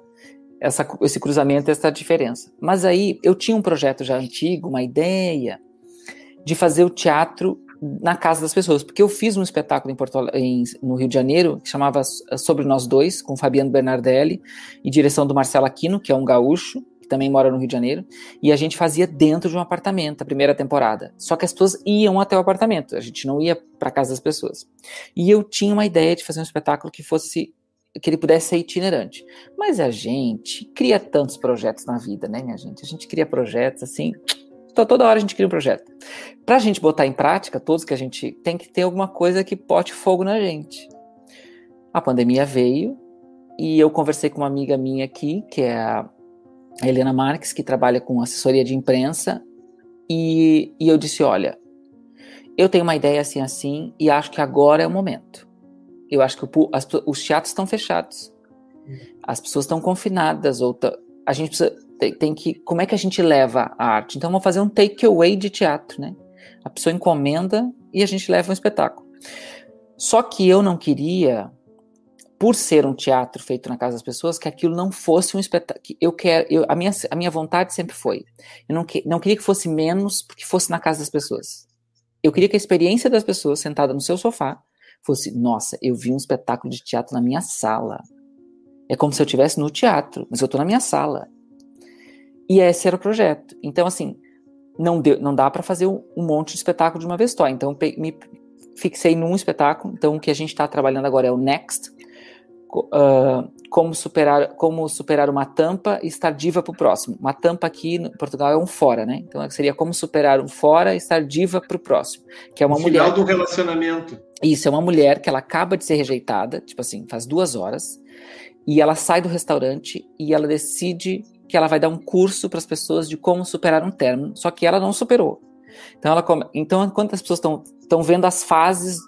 [SPEAKER 2] essa, esse cruzamento, essa diferença. Mas aí eu tinha um projeto já antigo, uma ideia de fazer o teatro na casa das pessoas, porque eu fiz um espetáculo em Porto, em, no Rio de Janeiro que chamava Sobre Nós Dois, com Fabiano Bernardelli e direção do Marcelo Aquino, que é um gaúcho, que também mora no Rio de Janeiro, e a gente fazia dentro de um apartamento a primeira temporada. Só que as pessoas iam até o apartamento, a gente não ia para casa das pessoas. E eu tinha uma ideia de fazer um espetáculo que fosse que ele pudesse ser itinerante. Mas a gente cria tantos projetos na vida, né, minha gente? A gente cria projetos assim, toda hora a gente cria um projeto. Para a gente botar em prática, todos que a gente tem que ter alguma coisa que pote fogo na gente. A pandemia veio e eu conversei com uma amiga minha aqui, que é a Helena Marques, que trabalha com assessoria de imprensa, e, e eu disse: Olha, eu tenho uma ideia assim, assim, e acho que agora é o momento. Eu acho que o, as, os teatros estão fechados, as pessoas estão confinadas, ou a gente precisa tem, tem, que. Como é que a gente leva a arte? Então vamos fazer um takeaway de teatro, né? A pessoa encomenda e a gente leva um espetáculo. Só que eu não queria, por ser um teatro feito na casa das pessoas, que aquilo não fosse um espetáculo. Eu quero, eu, a, minha, a minha vontade sempre foi. Eu não, que, não queria que fosse menos porque fosse na casa das pessoas. Eu queria que a experiência das pessoas sentada no seu sofá fosse: nossa, eu vi um espetáculo de teatro na minha sala. É como se eu estivesse no teatro, mas eu estou na minha sala. E esse era o projeto. Então, assim, não, deu, não dá para fazer um, um, monte de espetáculo de uma vez só. Então, me fixei num espetáculo. Então, o que a gente está trabalhando agora é o Next. Uh, como superar como superar uma tampa e estar diva para o próximo. Uma tampa aqui no Portugal é um fora, né? Então seria como superar um fora e estar diva para o próximo, que é uma
[SPEAKER 1] o
[SPEAKER 2] mulher.
[SPEAKER 1] Final do relacionamento.
[SPEAKER 2] Isso é uma mulher que ela acaba de ser rejeitada, tipo assim, faz duas horas, e ela sai do restaurante e ela decide que ela vai dar um curso para as pessoas de como superar um término, só que ela não superou. Então, ela come... então enquanto as pessoas estão vendo as fases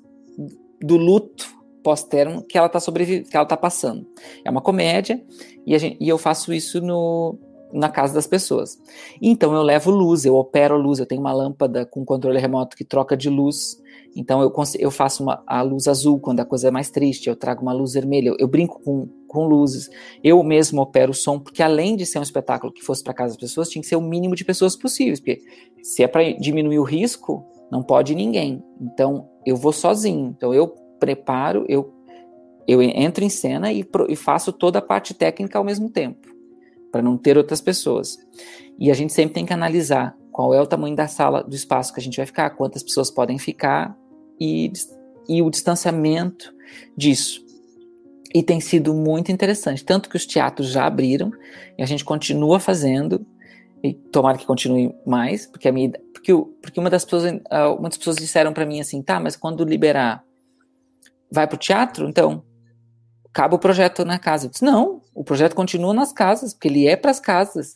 [SPEAKER 2] do luto pós-término que ela está sobrevivendo, que ela está passando. É uma comédia e, gente, e eu faço isso no, na casa das pessoas. Então eu levo luz, eu opero luz, eu tenho uma lâmpada com controle remoto que troca de luz. Então eu, eu faço uma, a luz azul quando a coisa é mais triste, eu trago uma luz vermelha, eu, eu brinco com, com luzes. Eu mesmo opero o som, porque além de ser um espetáculo que fosse para casa das pessoas, tinha que ser o mínimo de pessoas possíveis, porque se é para diminuir o risco, não pode ninguém. Então eu vou sozinho. Então eu preparo, eu, eu entro em cena e, e faço toda a parte técnica ao mesmo tempo, para não ter outras pessoas. E a gente sempre tem que analisar qual é o tamanho da sala, do espaço que a gente vai ficar, quantas pessoas podem ficar e, e o distanciamento disso. E tem sido muito interessante, tanto que os teatros já abriram e a gente continua fazendo e tomara que continue mais, porque a minha porque, porque uma das pessoas ah, muitas pessoas disseram para mim assim, tá, mas quando liberar vai para o teatro, então acaba o projeto na casa. Eu disse, não, o projeto continua nas casas, porque ele é para as casas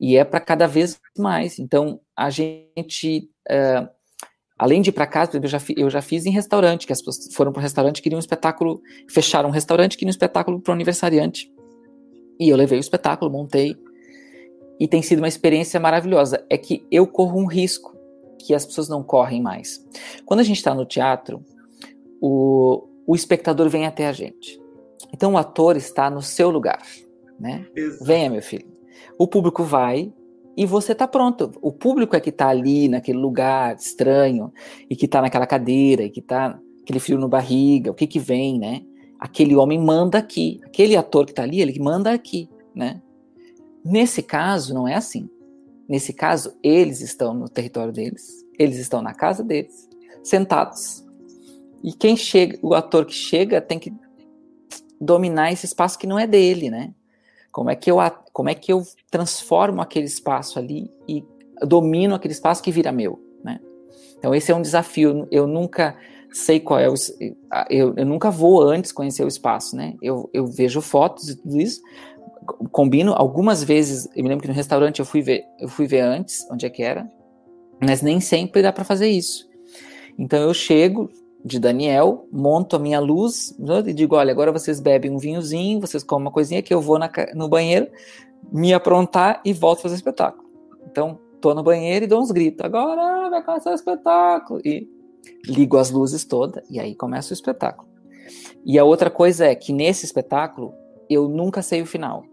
[SPEAKER 2] e é para cada vez mais. Então a gente uh, Além de ir para casa, eu já, eu já fiz em restaurante, que as pessoas foram para um restaurante, queriam um espetáculo, fecharam um restaurante, queriam um espetáculo para o aniversariante. E eu levei o espetáculo, montei, e tem sido uma experiência maravilhosa. É que eu corro um risco que as pessoas não correm mais. Quando a gente está no teatro, o, o espectador vem até a gente. Então o ator está no seu lugar, né? Venha, meu filho. O público vai, e você está pronto. O público é que está ali naquele lugar estranho e que está naquela cadeira e que está aquele frio no barriga, o que que vem, né? Aquele homem manda aqui, aquele ator que está ali, ele manda aqui, né? Nesse caso não é assim. Nesse caso eles estão no território deles, eles estão na casa deles, sentados. E quem chega, o ator que chega tem que dominar esse espaço que não é dele, né? Como é que eu, como é que eu transformo aquele espaço ali e domino aquele espaço que vira meu, né? Então esse é um desafio. Eu nunca sei qual é o, eu, eu nunca vou antes conhecer o espaço, né? Eu, eu vejo fotos e tudo isso, combino algumas vezes. Eu me lembro que no restaurante eu fui ver, eu fui ver antes onde é que era, mas nem sempre dá para fazer isso. Então eu chego, de Daniel, monto a minha luz e digo: olha, agora vocês bebem um vinhozinho, vocês comem uma coisinha que eu vou na, no banheiro me aprontar e volto fazer espetáculo. Então, tô no banheiro e dou uns gritos. Agora vai começar o espetáculo. E ligo as luzes todas e aí começa o espetáculo. E a outra coisa é que nesse espetáculo eu nunca sei o final.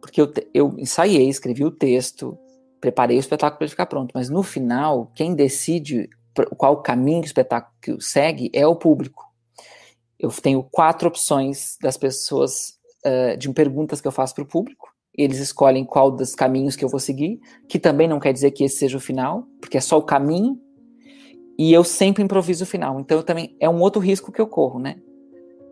[SPEAKER 2] Porque eu, eu ensaiei, escrevi o texto, preparei o espetáculo para ele ficar pronto, mas no final, quem decide qual caminho o espetáculo segue é o público. Eu tenho quatro opções das pessoas, uh, de perguntas que eu faço para o público. Eles escolhem qual dos caminhos que eu vou seguir, que também não quer dizer que esse seja o final, porque é só o caminho. E eu sempre improviso o final. Então, também é um outro risco que eu corro, né?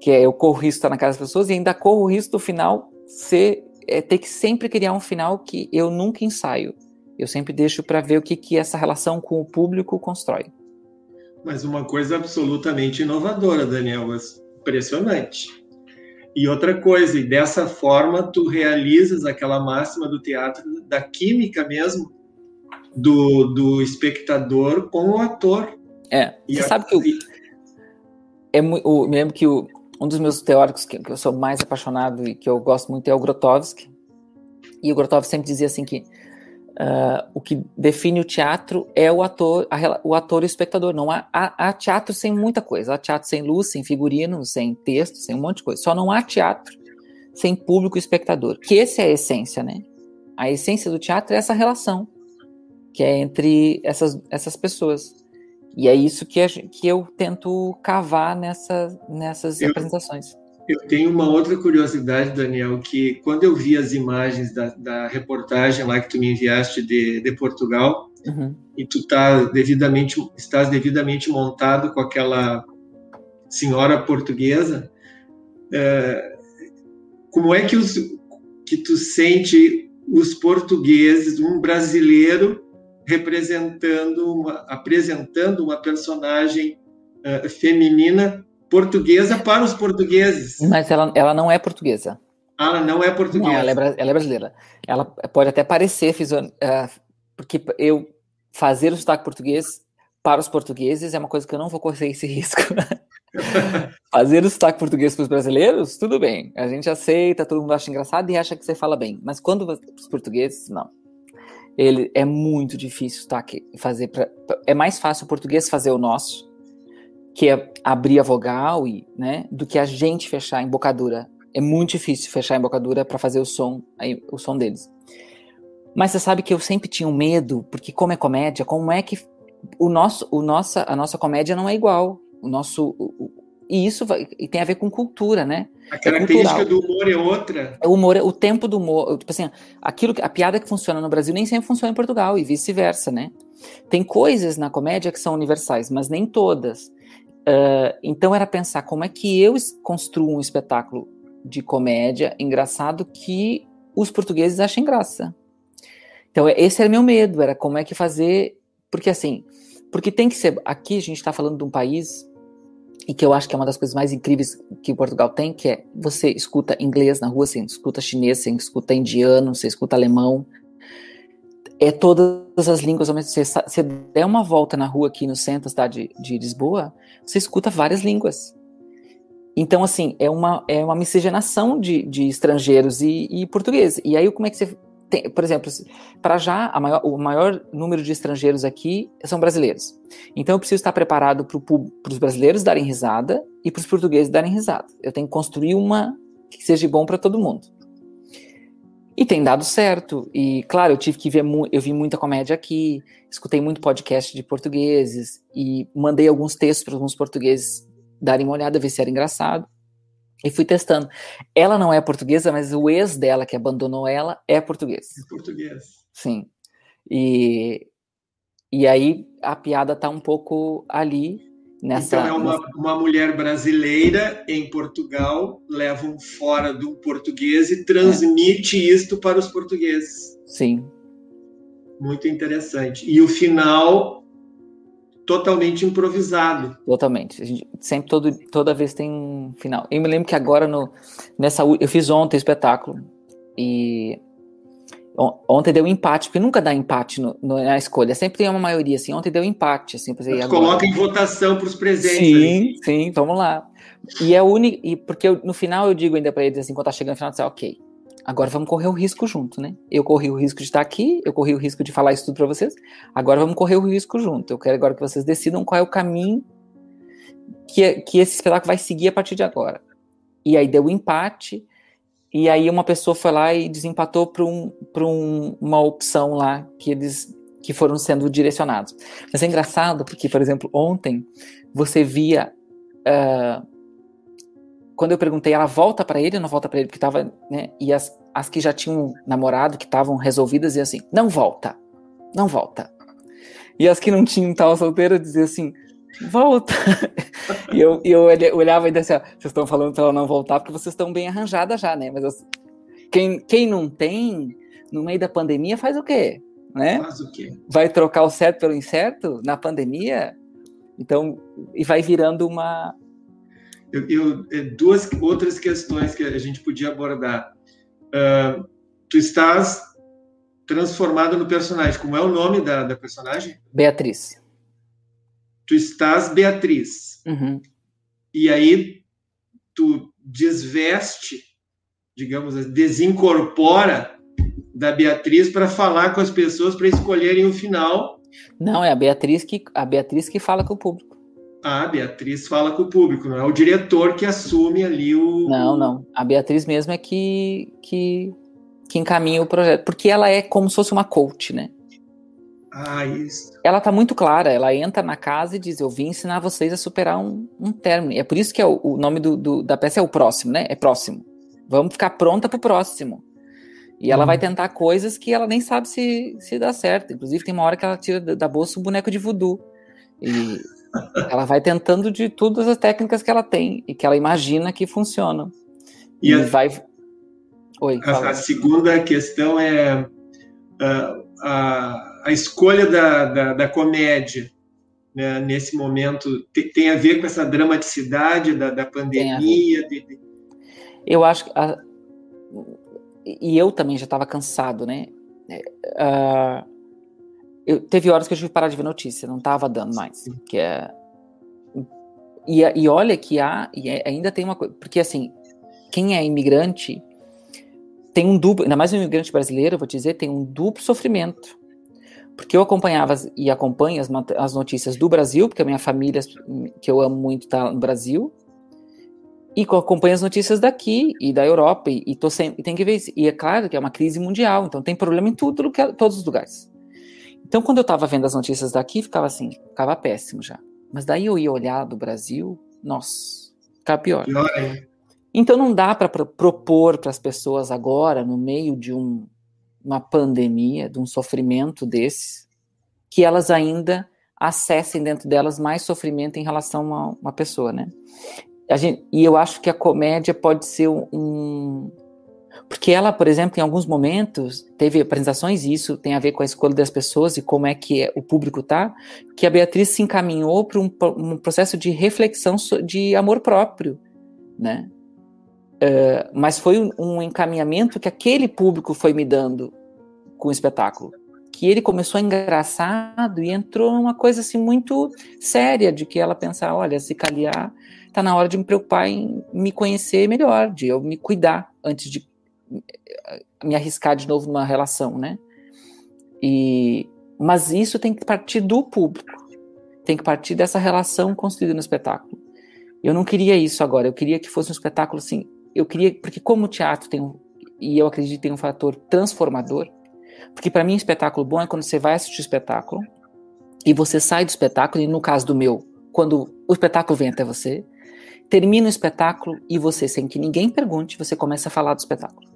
[SPEAKER 2] Que é eu corro o risco de estar na casa das pessoas e ainda corro o risco do final ser é, ter que sempre criar um final que eu nunca ensaio. Eu sempre deixo para ver o que, que essa relação com o público constrói.
[SPEAKER 1] Mas uma coisa absolutamente inovadora, Daniel, impressionante. E outra coisa, e dessa forma tu realizas aquela máxima do teatro, da química mesmo, do, do espectador com o ator.
[SPEAKER 2] É, e você a, sabe que o, é, o, me lembro que o, um dos meus teóricos que, que, eu sou mais apaixonado e que eu gosto muito é o Grotowski. E o Grotowski sempre dizia assim que Uh, o que define o teatro é o ator, a, o ator e o espectador. Não há, há, há, teatro sem muita coisa. Há teatro sem luz, sem figurino, sem texto, sem um monte de coisa. Só não há teatro sem público e espectador. Que essa é a essência, né? A essência do teatro é essa relação que é entre essas, essas pessoas. E é isso que, a, que eu tento cavar nessa, nessas eu, apresentações.
[SPEAKER 1] Eu tenho uma outra curiosidade, Daniel, que quando eu vi as imagens da, da reportagem lá que tu me enviaste de, de Portugal, uhum. e tu tá devidamente, estás devidamente montado com aquela senhora portuguesa, é, como é que, os, que tu sente os portugueses, um brasileiro representando, uma, apresentando uma personagem uh, feminina portuguesa para os portugueses.
[SPEAKER 2] Mas ela, ela não é portuguesa.
[SPEAKER 1] Ela não é portuguesa. Não,
[SPEAKER 2] ela é, ela é brasileira. Ela pode até parecer, uh, porque eu fazer o sotaque português para os portugueses é uma coisa que eu não vou correr esse risco. fazer o sotaque português para os brasileiros, tudo bem. A gente aceita, todo mundo acha engraçado e acha que você fala bem. Mas quando os portugueses, não. Ele é muito difícil o sotaque fazer. Pra, é mais fácil o português fazer o nosso que é abrir a vogal e, né, do que a gente fechar a embocadura. É muito difícil fechar a embocadura para fazer o som, aí, o som deles. Mas você sabe que eu sempre tinha um medo, porque como é comédia, como é que o nosso, o nossa, a nossa comédia não é igual. O nosso o, e isso vai, e tem a ver com cultura, né?
[SPEAKER 1] A característica é do humor é outra.
[SPEAKER 2] O humor, o tempo do humor, tipo assim, aquilo, a piada que funciona no Brasil nem sempre funciona em Portugal e vice-versa, né? Tem coisas na comédia que são universais, mas nem todas. Uh, então era pensar como é que eu construo um espetáculo de comédia engraçado que os portugueses achem graça. Então esse era meu medo, era como é que fazer, porque assim, porque tem que ser, aqui a gente está falando de um país e que eu acho que é uma das coisas mais incríveis que Portugal tem, que é você escuta inglês na rua, você escuta chinês, você escuta indiano, você escuta alemão, é todas as línguas ao mesmo tempo. Se você der uma volta na rua aqui no centro da cidade de Lisboa, você escuta várias línguas. Então, assim, é uma, é uma miscigenação de, de estrangeiros e, e portugueses. E aí, como é que você tem, por exemplo, para já, maior, o maior número de estrangeiros aqui são brasileiros. Então, eu preciso estar preparado para os brasileiros darem risada e para os portugueses darem risada. Eu tenho que construir uma que seja bom para todo mundo. E tem dado certo. E, claro, eu tive que ver, eu vi muita comédia aqui, escutei muito podcast de portugueses e mandei alguns textos para alguns portugueses darem uma olhada, ver se era engraçado. E fui testando. Ela não é portuguesa, mas o ex dela, que abandonou ela, é português.
[SPEAKER 1] É português.
[SPEAKER 2] Sim. E, e aí a piada tá um pouco ali Nessa,
[SPEAKER 1] então é uma, nessa... uma mulher brasileira em Portugal, leva um fora um português e transmite é. isto para os portugueses.
[SPEAKER 2] Sim.
[SPEAKER 1] Muito interessante. E o final totalmente improvisado.
[SPEAKER 2] Totalmente. A gente sempre todo, toda vez tem um final. Eu me lembro que agora no nessa eu fiz ontem espetáculo e Ontem deu empate, porque nunca dá empate no, no, na escolha, sempre tem uma maioria, assim, ontem deu empate, assim,
[SPEAKER 1] pra agora... Coloca em votação para os presentes.
[SPEAKER 2] Sim, ali. sim, vamos lá. E é único, e porque eu, no final eu digo ainda para eles, assim, quando tá chegando no final, eu ok, agora vamos correr o risco junto, né? Eu corri o risco de estar aqui, eu corri o risco de falar isso tudo para vocês, agora vamos correr o risco junto. Eu quero agora que vocês decidam qual é o caminho que, que esse espetáculo vai seguir a partir de agora. E aí deu empate, e aí uma pessoa foi lá e desempatou para um, um, uma opção lá que eles que foram sendo direcionados. Mas é engraçado porque, por exemplo, ontem você via uh, quando eu perguntei, ela volta para ele ou não volta para ele? Porque tava, né? E as, as que já tinham namorado, que estavam resolvidas, diziam assim: não volta, não volta. E as que não tinham, tal solteira, diziam assim: volta. e eu, eu olhava e disse: assim, vocês estão falando para ela não voltar porque vocês estão bem arranjadas já, né? Mas eu, quem, quem não tem, no meio da pandemia, faz o quê? Né?
[SPEAKER 1] Faz o quê?
[SPEAKER 2] Vai trocar o certo pelo incerto na pandemia? Então, e vai virando uma,
[SPEAKER 1] eu, eu, é, duas outras questões que a gente podia abordar. Uh, tu estás transformada no personagem. Como é o nome da, da personagem?
[SPEAKER 2] Beatriz.
[SPEAKER 1] Tu estás Beatriz.
[SPEAKER 2] Uhum.
[SPEAKER 1] E aí tu desveste, digamos, desincorpora da Beatriz para falar com as pessoas para escolherem o final.
[SPEAKER 2] Não, é a Beatriz que a Beatriz que fala com o público
[SPEAKER 1] a Beatriz fala com o público, não é o diretor que assume ali o.
[SPEAKER 2] Não, não. A Beatriz mesmo é que, que, que encaminha o projeto. Porque ela é como se fosse uma coach, né?
[SPEAKER 1] Ah, isso.
[SPEAKER 2] Ela tá muito clara, ela entra na casa e diz: Eu vim ensinar vocês a superar um, um término. E é por isso que é o, o nome do, do, da peça é o próximo, né? É próximo. Vamos ficar pronta pro próximo. E ela vai uhum. tentar coisas que ela nem sabe se, se dá certo. Inclusive, tem uma hora que ela tira da bolsa um boneco de voodoo. E ela vai tentando de todas as técnicas que ela tem e que ela imagina que funcionam. E, e a, vai.
[SPEAKER 1] Oi, a, a, segunda questão é a, a, a escolha da, da, da comédia. Né, nesse momento tem, tem, a ver com essa dramaticidade da, da pandemia. De, de...
[SPEAKER 2] Eu acho que e eu também já estava cansado, né? Uh, eu, teve horas que eu tive que parar de ver notícia, não tava dando mais. Que é, e, e olha que há, e é, ainda tem uma coisa, porque assim, quem é imigrante tem um duplo, ainda mais um imigrante brasileiro, vou te dizer, tem um duplo sofrimento. Porque eu acompanhava e acompanho as, as notícias do Brasil, porque a minha família, que eu amo muito, tá no Brasil, e acompanho as notícias daqui e da Europa, e, e tô sempre, e tem que ver isso. E é claro que é uma crise mundial, então tem problema em tudo, todos os lugares. Então, quando eu estava vendo as notícias daqui, ficava assim, ficava péssimo já. Mas daí eu ia olhar do Brasil, nossa, ficava pior. pior então, não dá para propor para as pessoas agora, no meio de um, uma pandemia, de um sofrimento desse, que elas ainda acessem dentro delas mais sofrimento em relação a uma pessoa, né? Gente, e eu acho que a comédia pode ser um, porque ela, por exemplo, em alguns momentos, teve apresentações, e isso tem a ver com a escolha das pessoas e como é que o público tá, que a Beatriz se encaminhou para um, um, processo de reflexão de amor próprio, né? Uh, mas foi um, encaminhamento que aquele público foi me dando com o espetáculo que ele começou engraçado e entrou numa coisa assim muito séria de que ela pensar, olha, se caliar, tá na hora de me preocupar em me conhecer melhor, de eu me cuidar antes de me arriscar de novo numa relação, né? E, mas isso tem que partir do público, tem que partir dessa relação construída no espetáculo. Eu não queria isso agora, eu queria que fosse um espetáculo assim, eu queria, porque como o teatro tem um, e eu acredito tem um fator transformador, porque para mim espetáculo bom é quando você vai assistir o espetáculo e você sai do espetáculo, e no caso do meu, quando o espetáculo vem até você, termina o espetáculo e você, sem que ninguém pergunte, você começa a falar do espetáculo.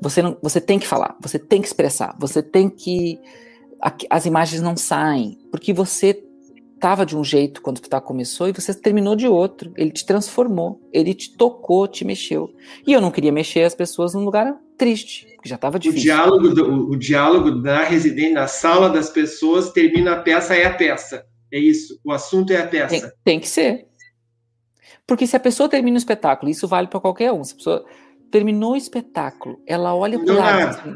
[SPEAKER 2] Você, não, você tem que falar, você tem que expressar, você tem que. As imagens não saem, porque você estava de um jeito quando o espetáculo começou e você terminou de outro. Ele te transformou, ele te tocou, te mexeu. E eu não queria mexer as pessoas num lugar triste, que já estava difícil.
[SPEAKER 1] O diálogo, do, o, diálogo da residência, na sala das pessoas, termina a peça, é a peça. É isso. O assunto é a peça.
[SPEAKER 2] Tem, tem que ser. Porque se a pessoa termina o espetáculo, isso vale para qualquer um. Se a pessoa terminou o espetáculo, ela olha para o lado assim,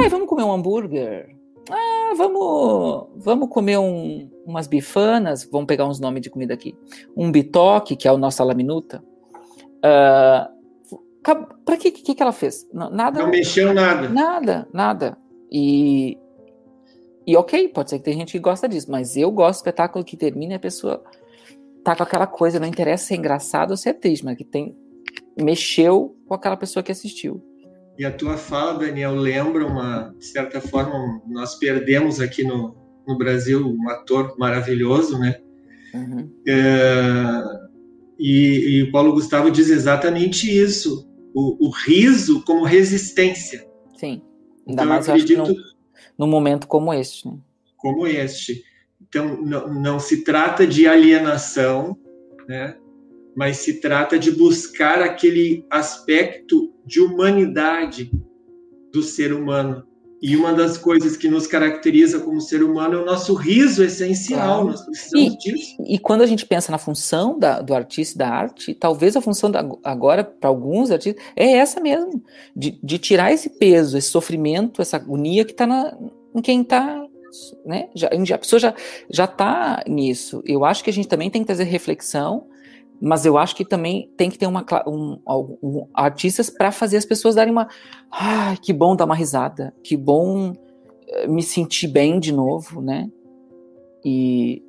[SPEAKER 2] ai, vamos comer um hambúrguer? Ah, vamos, vamos comer um, umas bifanas, vamos pegar uns nomes de comida aqui. Um bitoque, que é o nosso laminuta. Uh, Para que, que que ela fez? Nada.
[SPEAKER 1] Não mexeu nada.
[SPEAKER 2] Nada, nada. E e ok, pode ser que tem gente que gosta disso, mas eu gosto de espetáculo que termina e a pessoa tá com aquela coisa, não interessa se é engraçado ou se é triste, mas que tem mexeu com aquela pessoa que assistiu.
[SPEAKER 1] E a tua fala, Daniel, lembra uma, de certa forma, nós perdemos aqui no, no Brasil um ator maravilhoso, né? Uhum. É, e, e o Paulo Gustavo diz exatamente isso: o, o riso como resistência.
[SPEAKER 2] Sim. Ainda então, mais eu acredito, num, num momento como este. Né?
[SPEAKER 1] Como este. Então, não, não se trata de alienação, né? Mas se trata de buscar aquele aspecto de humanidade do ser humano. E uma das coisas que nos caracteriza como ser humano é o nosso riso essencial. Claro. Nós precisamos
[SPEAKER 2] e, disso. E quando a gente pensa na função da, do artista da arte, talvez a função da, agora, para alguns artistas, é essa mesmo: de, de, tirar esse peso, esse sofrimento, essa agonia que está em quem está. Né? Já, a pessoa já está nisso. Eu acho que a gente também tem que trazer reflexão mas eu acho que também tem que ter uma, um, um, artistas para fazer as pessoas darem uma. Ah, que bom dar uma risada, que bom eh, me sentir bem de novo, né? E,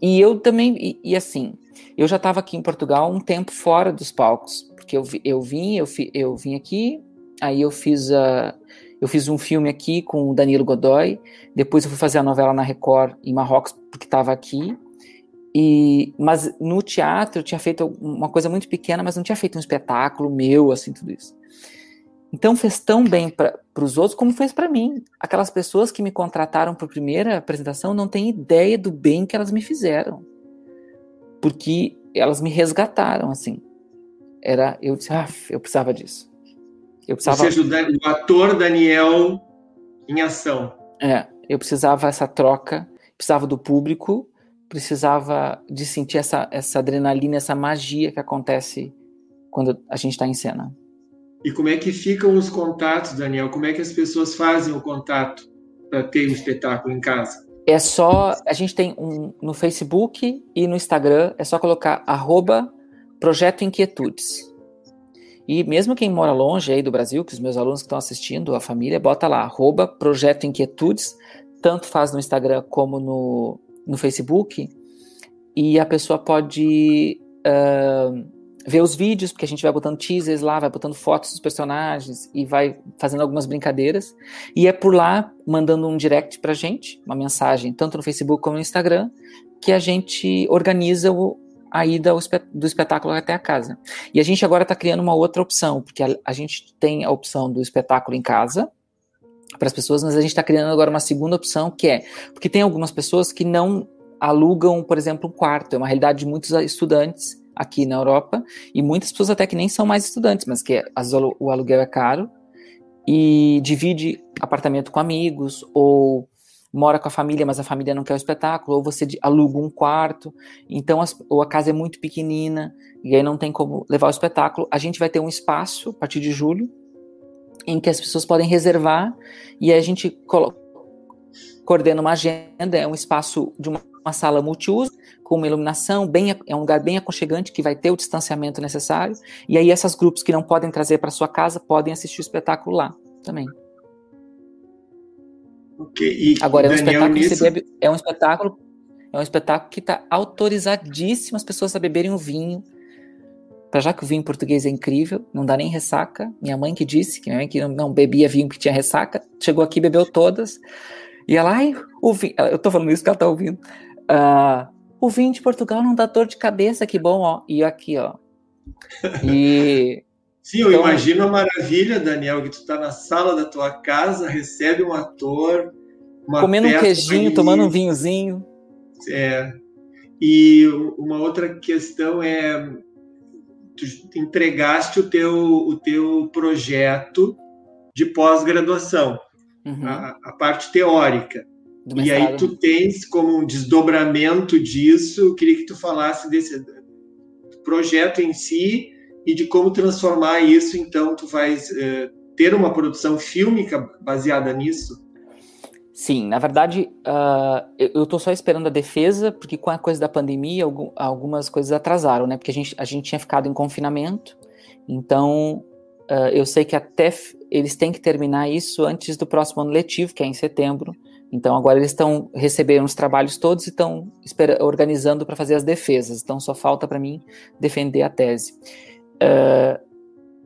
[SPEAKER 2] e eu também, e, e assim, eu já estava aqui em Portugal um tempo fora dos palcos, porque eu, eu vim, eu, fi, eu vim aqui, aí eu fiz a. Eu fiz um filme aqui com o Danilo Godoy, depois eu fui fazer a novela na Record em Marrocos, porque estava aqui, e, mas no teatro eu tinha feito uma coisa muito pequena, mas não tinha feito um espetáculo meu, assim, tudo isso. Então fez tão bem para os outros como fez para mim. Aquelas pessoas que me contrataram para a primeira apresentação não têm ideia do bem que elas me fizeram. Porque elas me resgataram, assim. Era, eu disse, ah, eu precisava disso.
[SPEAKER 1] Eu precisava... Ou seja, o ator Daniel em ação.
[SPEAKER 2] É, eu precisava essa troca, precisava do público precisava de sentir essa, essa adrenalina, essa magia que acontece quando a gente está em cena.
[SPEAKER 1] E como é que ficam os contatos, Daniel? Como é que as pessoas fazem o contato para ter o um espetáculo em casa?
[SPEAKER 2] É só. A gente tem um no Facebook e no Instagram, é só colocar arroba Projeto Inquietudes. E mesmo quem mora longe aí do Brasil, que os meus alunos que estão assistindo, a família, bota lá, arroba Projeto Inquietudes, tanto faz no Instagram como no, no Facebook e a pessoa pode uh, ver os vídeos, porque a gente vai botando teasers lá, vai botando fotos dos personagens e vai fazendo algumas brincadeiras. E é por lá, mandando um direct pra gente, uma mensagem, tanto no Facebook como no Instagram, que a gente organiza o, a ida do espetáculo até a casa. E a gente agora está criando uma outra opção, porque a, a gente tem a opção do espetáculo em casa, para as pessoas, mas a gente está criando agora uma segunda opção que é porque tem algumas pessoas que não alugam, por exemplo, um quarto. É uma realidade de muitos estudantes aqui na Europa e muitas pessoas até que nem são mais estudantes, mas que o aluguel é caro e divide apartamento com amigos ou mora com a família, mas a família não quer o espetáculo, ou você aluga um quarto, então as, ou a casa é muito pequenina e aí não tem como levar o espetáculo. A gente vai ter um espaço a partir de julho em que as pessoas podem reservar e a gente coordena uma agenda, é um espaço de uma, uma sala multiuso, com uma iluminação, bem, é um lugar bem aconchegante que vai ter o distanciamento necessário, e aí esses grupos que não podem trazer para sua casa podem assistir o espetáculo lá também.
[SPEAKER 1] Okay.
[SPEAKER 2] Agora é um, espetáculo nisso... bebe, é um espetáculo é um espetáculo que está autorizadíssimo as pessoas a beberem o vinho, para já que o vinho português é incrível, não dá nem ressaca. Minha mãe que disse, que minha mãe que não, não bebia vinho que tinha ressaca, chegou aqui bebeu todas. E ela, ai, o vinho, eu tô falando isso que ela tá ouvindo. Uh, o vinho de Portugal não dá dor de cabeça, que bom, ó. E aqui, ó.
[SPEAKER 1] E. Sim, eu então, imagino a maravilha, Daniel, que tu tá na sala da tua casa, recebe um ator,
[SPEAKER 2] comendo um queijinho, tomando um vinhozinho.
[SPEAKER 1] É. E uma outra questão é tu entregaste o teu, o teu projeto de pós-graduação, uhum. a, a, parte teórica. e aí tu tens como um desdobramento disso, eu queria que tu falasse desse projeto em si e de como transformar isso, então tu vais uh, ter uma produção fílmica baseada nisso.
[SPEAKER 2] Sim, na verdade, uh, eu estou só esperando a defesa, porque com a coisa da pandemia, algumas coisas atrasaram, né? Porque a gente, a gente tinha ficado em confinamento, Então, uh, eu sei que até eles têm que terminar isso antes do próximo ano letivo, que é em setembro. Então, agora eles estão recebendo os trabalhos todos e estão organizando para fazer as defesas. Então, só falta para mim defender a tese. Uh,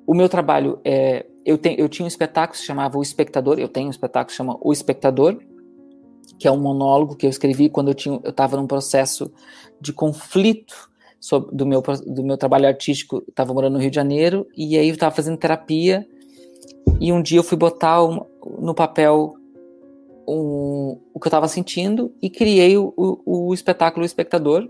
[SPEAKER 2] o meu trabalho é. Eu, te, eu tinha um espetáculo que se chamava O Espectador, eu tenho um espetáculo que se chama O Espectador, que é um monólogo que eu escrevi quando eu estava num processo de conflito sobre, do, meu, do meu trabalho artístico. Estava morando no Rio de Janeiro e aí eu estava fazendo terapia e um dia eu fui botar um, no papel um, o que eu estava sentindo e criei o, o, o espetáculo O Espectador,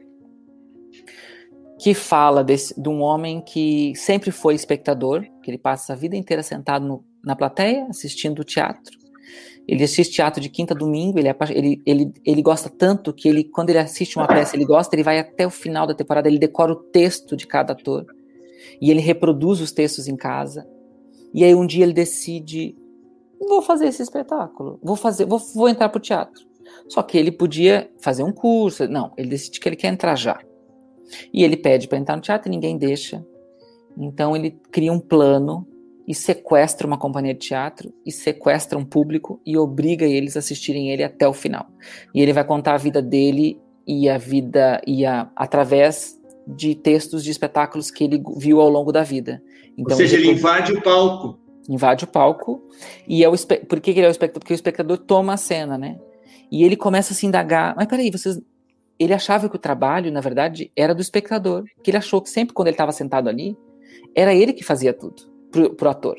[SPEAKER 2] que fala desse, de um homem que sempre foi espectador, que ele passa a vida inteira sentado no, na plateia, assistindo o teatro. Ele assiste teatro de quinta a domingo, ele, é, ele, ele, ele gosta tanto que ele, quando ele assiste uma peça, ele gosta, ele vai até o final da temporada, ele decora o texto de cada ator, e ele reproduz os textos em casa. E aí um dia ele decide, vou fazer esse espetáculo, vou fazer, vou, vou entrar pro teatro. Só que ele podia fazer um curso, não, ele decide que ele quer entrar já. E ele pede para entrar no teatro e ninguém deixa. Então ele cria um plano e sequestra uma companhia de teatro e sequestra um público e obriga eles a assistirem ele até o final. E ele vai contar a vida dele e a vida e a, através de textos de espetáculos que ele viu ao longo da vida.
[SPEAKER 1] Então, Ou seja, ele invade o palco.
[SPEAKER 2] Invade o palco e é o por que ele é o espectador? Porque o espectador toma a cena, né? E ele começa a se indagar. Mas peraí, vocês ele achava que o trabalho, na verdade, era do espectador. Que ele achou que sempre quando ele estava sentado ali, era ele que fazia tudo pro, pro ator.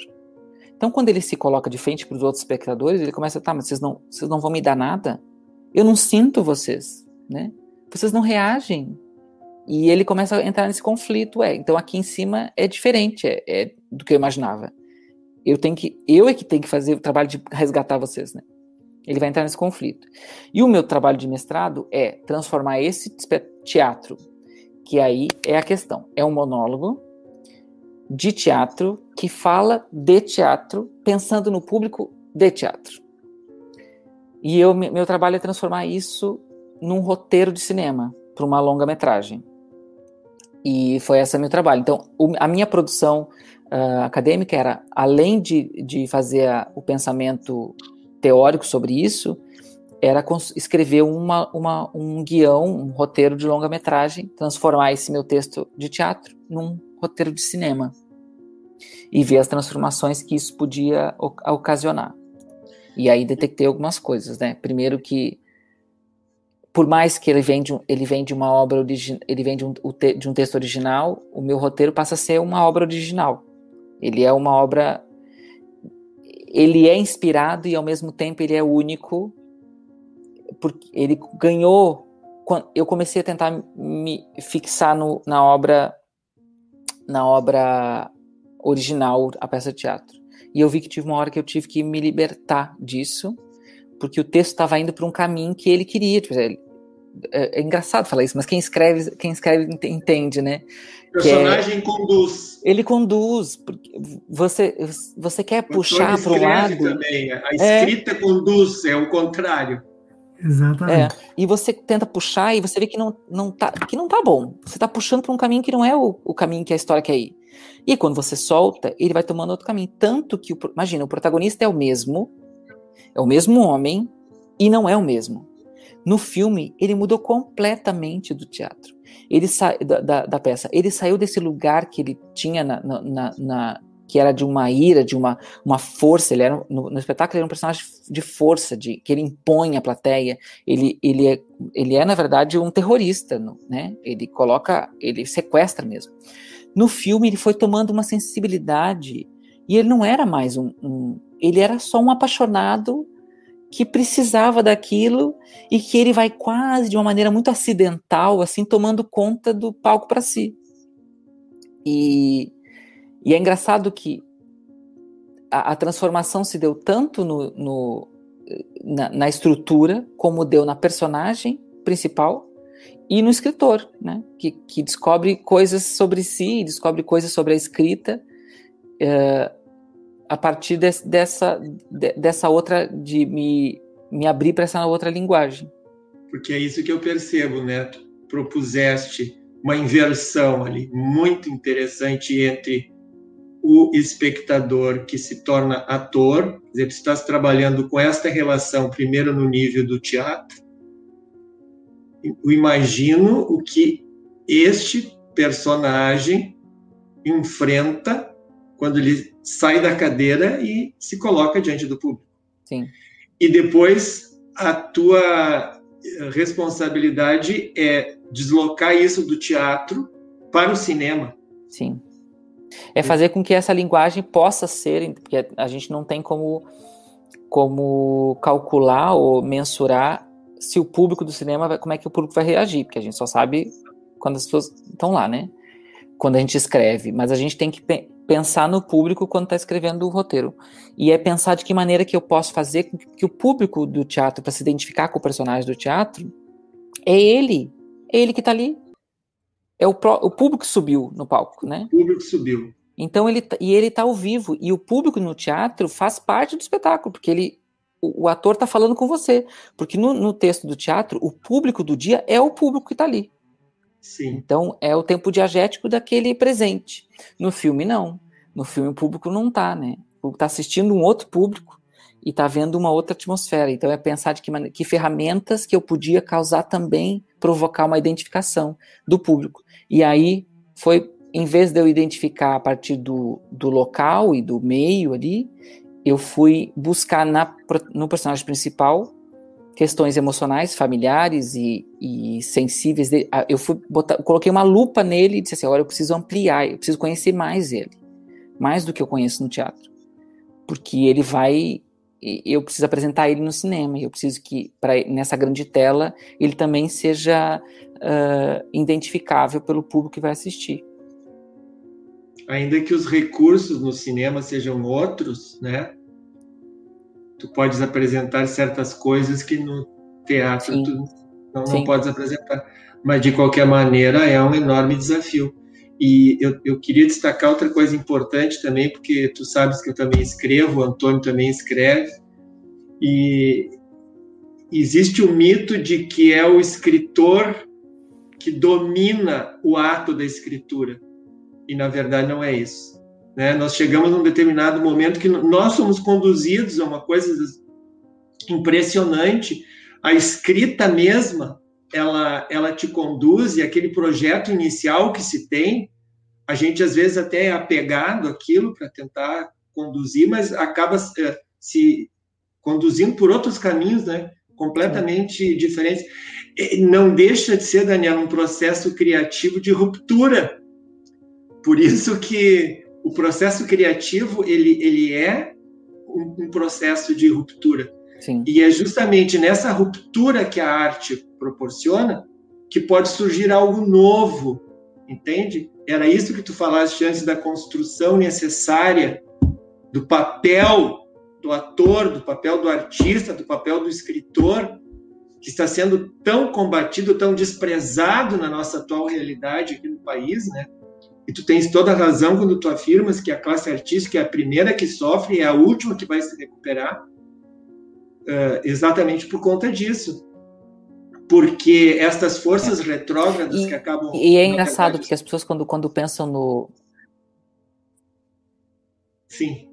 [SPEAKER 2] Então, quando ele se coloca de frente para os outros espectadores, ele começa, tá, mas vocês não, vocês não vão me dar nada? Eu não sinto vocês, né? Vocês não reagem. E ele começa a entrar nesse conflito, é. Então, aqui em cima é diferente é, é do que eu imaginava. Eu tenho que, eu é que tenho que fazer o trabalho de resgatar vocês, né? Ele vai entrar nesse conflito. E o meu trabalho de mestrado é transformar esse teatro, que aí é a questão, é um monólogo de teatro que fala de teatro, pensando no público de teatro. E eu, meu trabalho é transformar isso num roteiro de cinema, para uma longa-metragem. E foi esse meu trabalho. Então, a minha produção uh, acadêmica era, além de, de fazer a, o pensamento teórico sobre isso era escrever uma, uma, um guião, um roteiro de longa-metragem, transformar esse meu texto de teatro num roteiro de cinema e ver as transformações que isso podia ocasionar. E aí detectei algumas coisas, né? Primeiro que por mais que ele vem de, ele uma obra original, ele vem um, de um texto original, o meu roteiro passa a ser uma obra original. Ele é uma obra ele é inspirado e ao mesmo tempo ele é único, porque ele ganhou. Eu comecei a tentar me fixar no, na obra, na obra original, a peça de teatro. E eu vi que tive uma hora que eu tive que me libertar disso, porque o texto estava indo para um caminho que ele queria. Tipo, é, é, engraçado falar isso, mas quem escreve, quem escreve entende, né?
[SPEAKER 1] O personagem é, conduz.
[SPEAKER 2] Ele conduz. Você, você quer o puxar para o lado.
[SPEAKER 1] Também. A é. escrita é, conduz, é o contrário.
[SPEAKER 3] Exatamente.
[SPEAKER 2] É, e você tenta puxar e você vê que não, não, tá, que não tá bom. Você tá puxando para um caminho que não é o, o caminho que a história quer ir. E quando você solta, ele vai tomando outro caminho. Tanto que, o, imagina, o protagonista é o mesmo, é o mesmo homem, e não é o mesmo. No filme, ele mudou completamente do teatro. Ele sa... da, da, da peça. Ele saiu desse lugar que ele tinha na, na, na que era de uma ira, de uma, uma força. Ele era no, no, espetáculo ele era um personagem de força, de que ele impõe a plateia. Ele, ele, é, ele é na verdade um terrorista, né? Ele coloca, ele sequestra mesmo. No filme ele foi tomando uma sensibilidade e ele não era mais um, um ele era só um apaixonado que precisava daquilo e que ele vai quase de uma maneira muito acidental, assim, tomando conta do palco para si. E, e, é engraçado que a, a transformação se deu tanto no, no na, na, estrutura, como deu na personagem principal e no escritor, né? que, que descobre coisas sobre si, descobre coisas sobre a escrita. Uh, a partir de, dessa, de, dessa outra, de me, me abrir para essa outra linguagem.
[SPEAKER 1] Porque é isso que eu percebo, né? Tu propuseste uma inversão ali muito interessante entre o espectador que se torna ator, quer dizer, tu estás trabalhando com esta relação, primeiro no nível do teatro, eu imagino o que este personagem enfrenta quando ele sai da cadeira e se coloca diante do público.
[SPEAKER 2] Sim.
[SPEAKER 1] E depois a tua responsabilidade é deslocar isso do teatro para o cinema.
[SPEAKER 2] Sim. É fazer com que essa linguagem possa ser, porque a gente não tem como, como calcular ou mensurar se o público do cinema, vai, como é que o público vai reagir, porque a gente só sabe quando as pessoas estão lá, né? Quando a gente escreve, mas a gente tem que pensar no público quando está escrevendo o roteiro. E é pensar de que maneira que eu posso fazer com que, que o público do teatro, para se identificar com o personagem do teatro, é ele. É ele que está ali. É o, pro, o público subiu no palco, né?
[SPEAKER 1] O público subiu.
[SPEAKER 2] Então ele tá, e ele está ao vivo e o público no teatro faz parte do espetáculo, porque ele o, o ator está falando com você, porque no, no, texto do teatro o público do dia é o público que está ali.
[SPEAKER 1] Sim.
[SPEAKER 2] Então é o tempo diagético daquele presente. No filme não. No filme o público não está, né? O público está assistindo um outro público e está vendo uma outra atmosfera. Então é pensar de que, que ferramentas que eu podia causar também provocar uma identificação do público. E aí foi, em vez de eu identificar a partir do, do local e do meio ali, eu fui buscar na, no personagem principal questões emocionais, familiares e, e sensíveis. De, eu fui botar, coloquei uma lupa nele e disse assim: agora eu preciso ampliar, eu preciso conhecer mais ele, mais do que eu conheço no teatro, porque ele vai eu preciso apresentar ele no cinema, eu preciso que para nessa grande tela ele também seja uh, identificável pelo público que vai assistir.
[SPEAKER 1] Ainda que os recursos no cinema sejam outros, né? Tu podes apresentar certas coisas que no teatro Sim. tu não, não podes apresentar. Mas de qualquer maneira é um enorme desafio. E eu, eu queria destacar outra coisa importante também, porque tu sabes que eu também escrevo, o Antônio também escreve, e existe o mito de que é o escritor que domina o ato da escritura. E na verdade não é isso. Né? Nós chegamos num determinado momento que nós somos conduzidos a uma coisa impressionante. A escrita mesma ela, ela te conduz e aquele projeto inicial que se tem, a gente às vezes até é apegado àquilo para tentar conduzir, mas acaba é, se conduzindo por outros caminhos, né? Completamente diferentes. Não deixa de ser, Daniel, um processo criativo de ruptura. Por isso que o processo criativo ele, ele é um, um processo de ruptura.
[SPEAKER 2] Sim.
[SPEAKER 1] E é justamente nessa ruptura que a arte proporciona que pode surgir algo novo, entende? Era isso que tu falaste antes da construção necessária do papel do ator, do papel do artista, do papel do escritor, que está sendo tão combatido, tão desprezado na nossa atual realidade aqui no país, né? Tu tens toda a razão quando tu afirmas que a classe artística é a primeira que sofre e é a última que vai se recuperar, uh, exatamente por conta disso. Porque estas forças é. retrógradas
[SPEAKER 2] e,
[SPEAKER 1] que acabam.
[SPEAKER 2] E é engraçado, verdade, porque as pessoas, quando, quando pensam no.
[SPEAKER 1] Sim.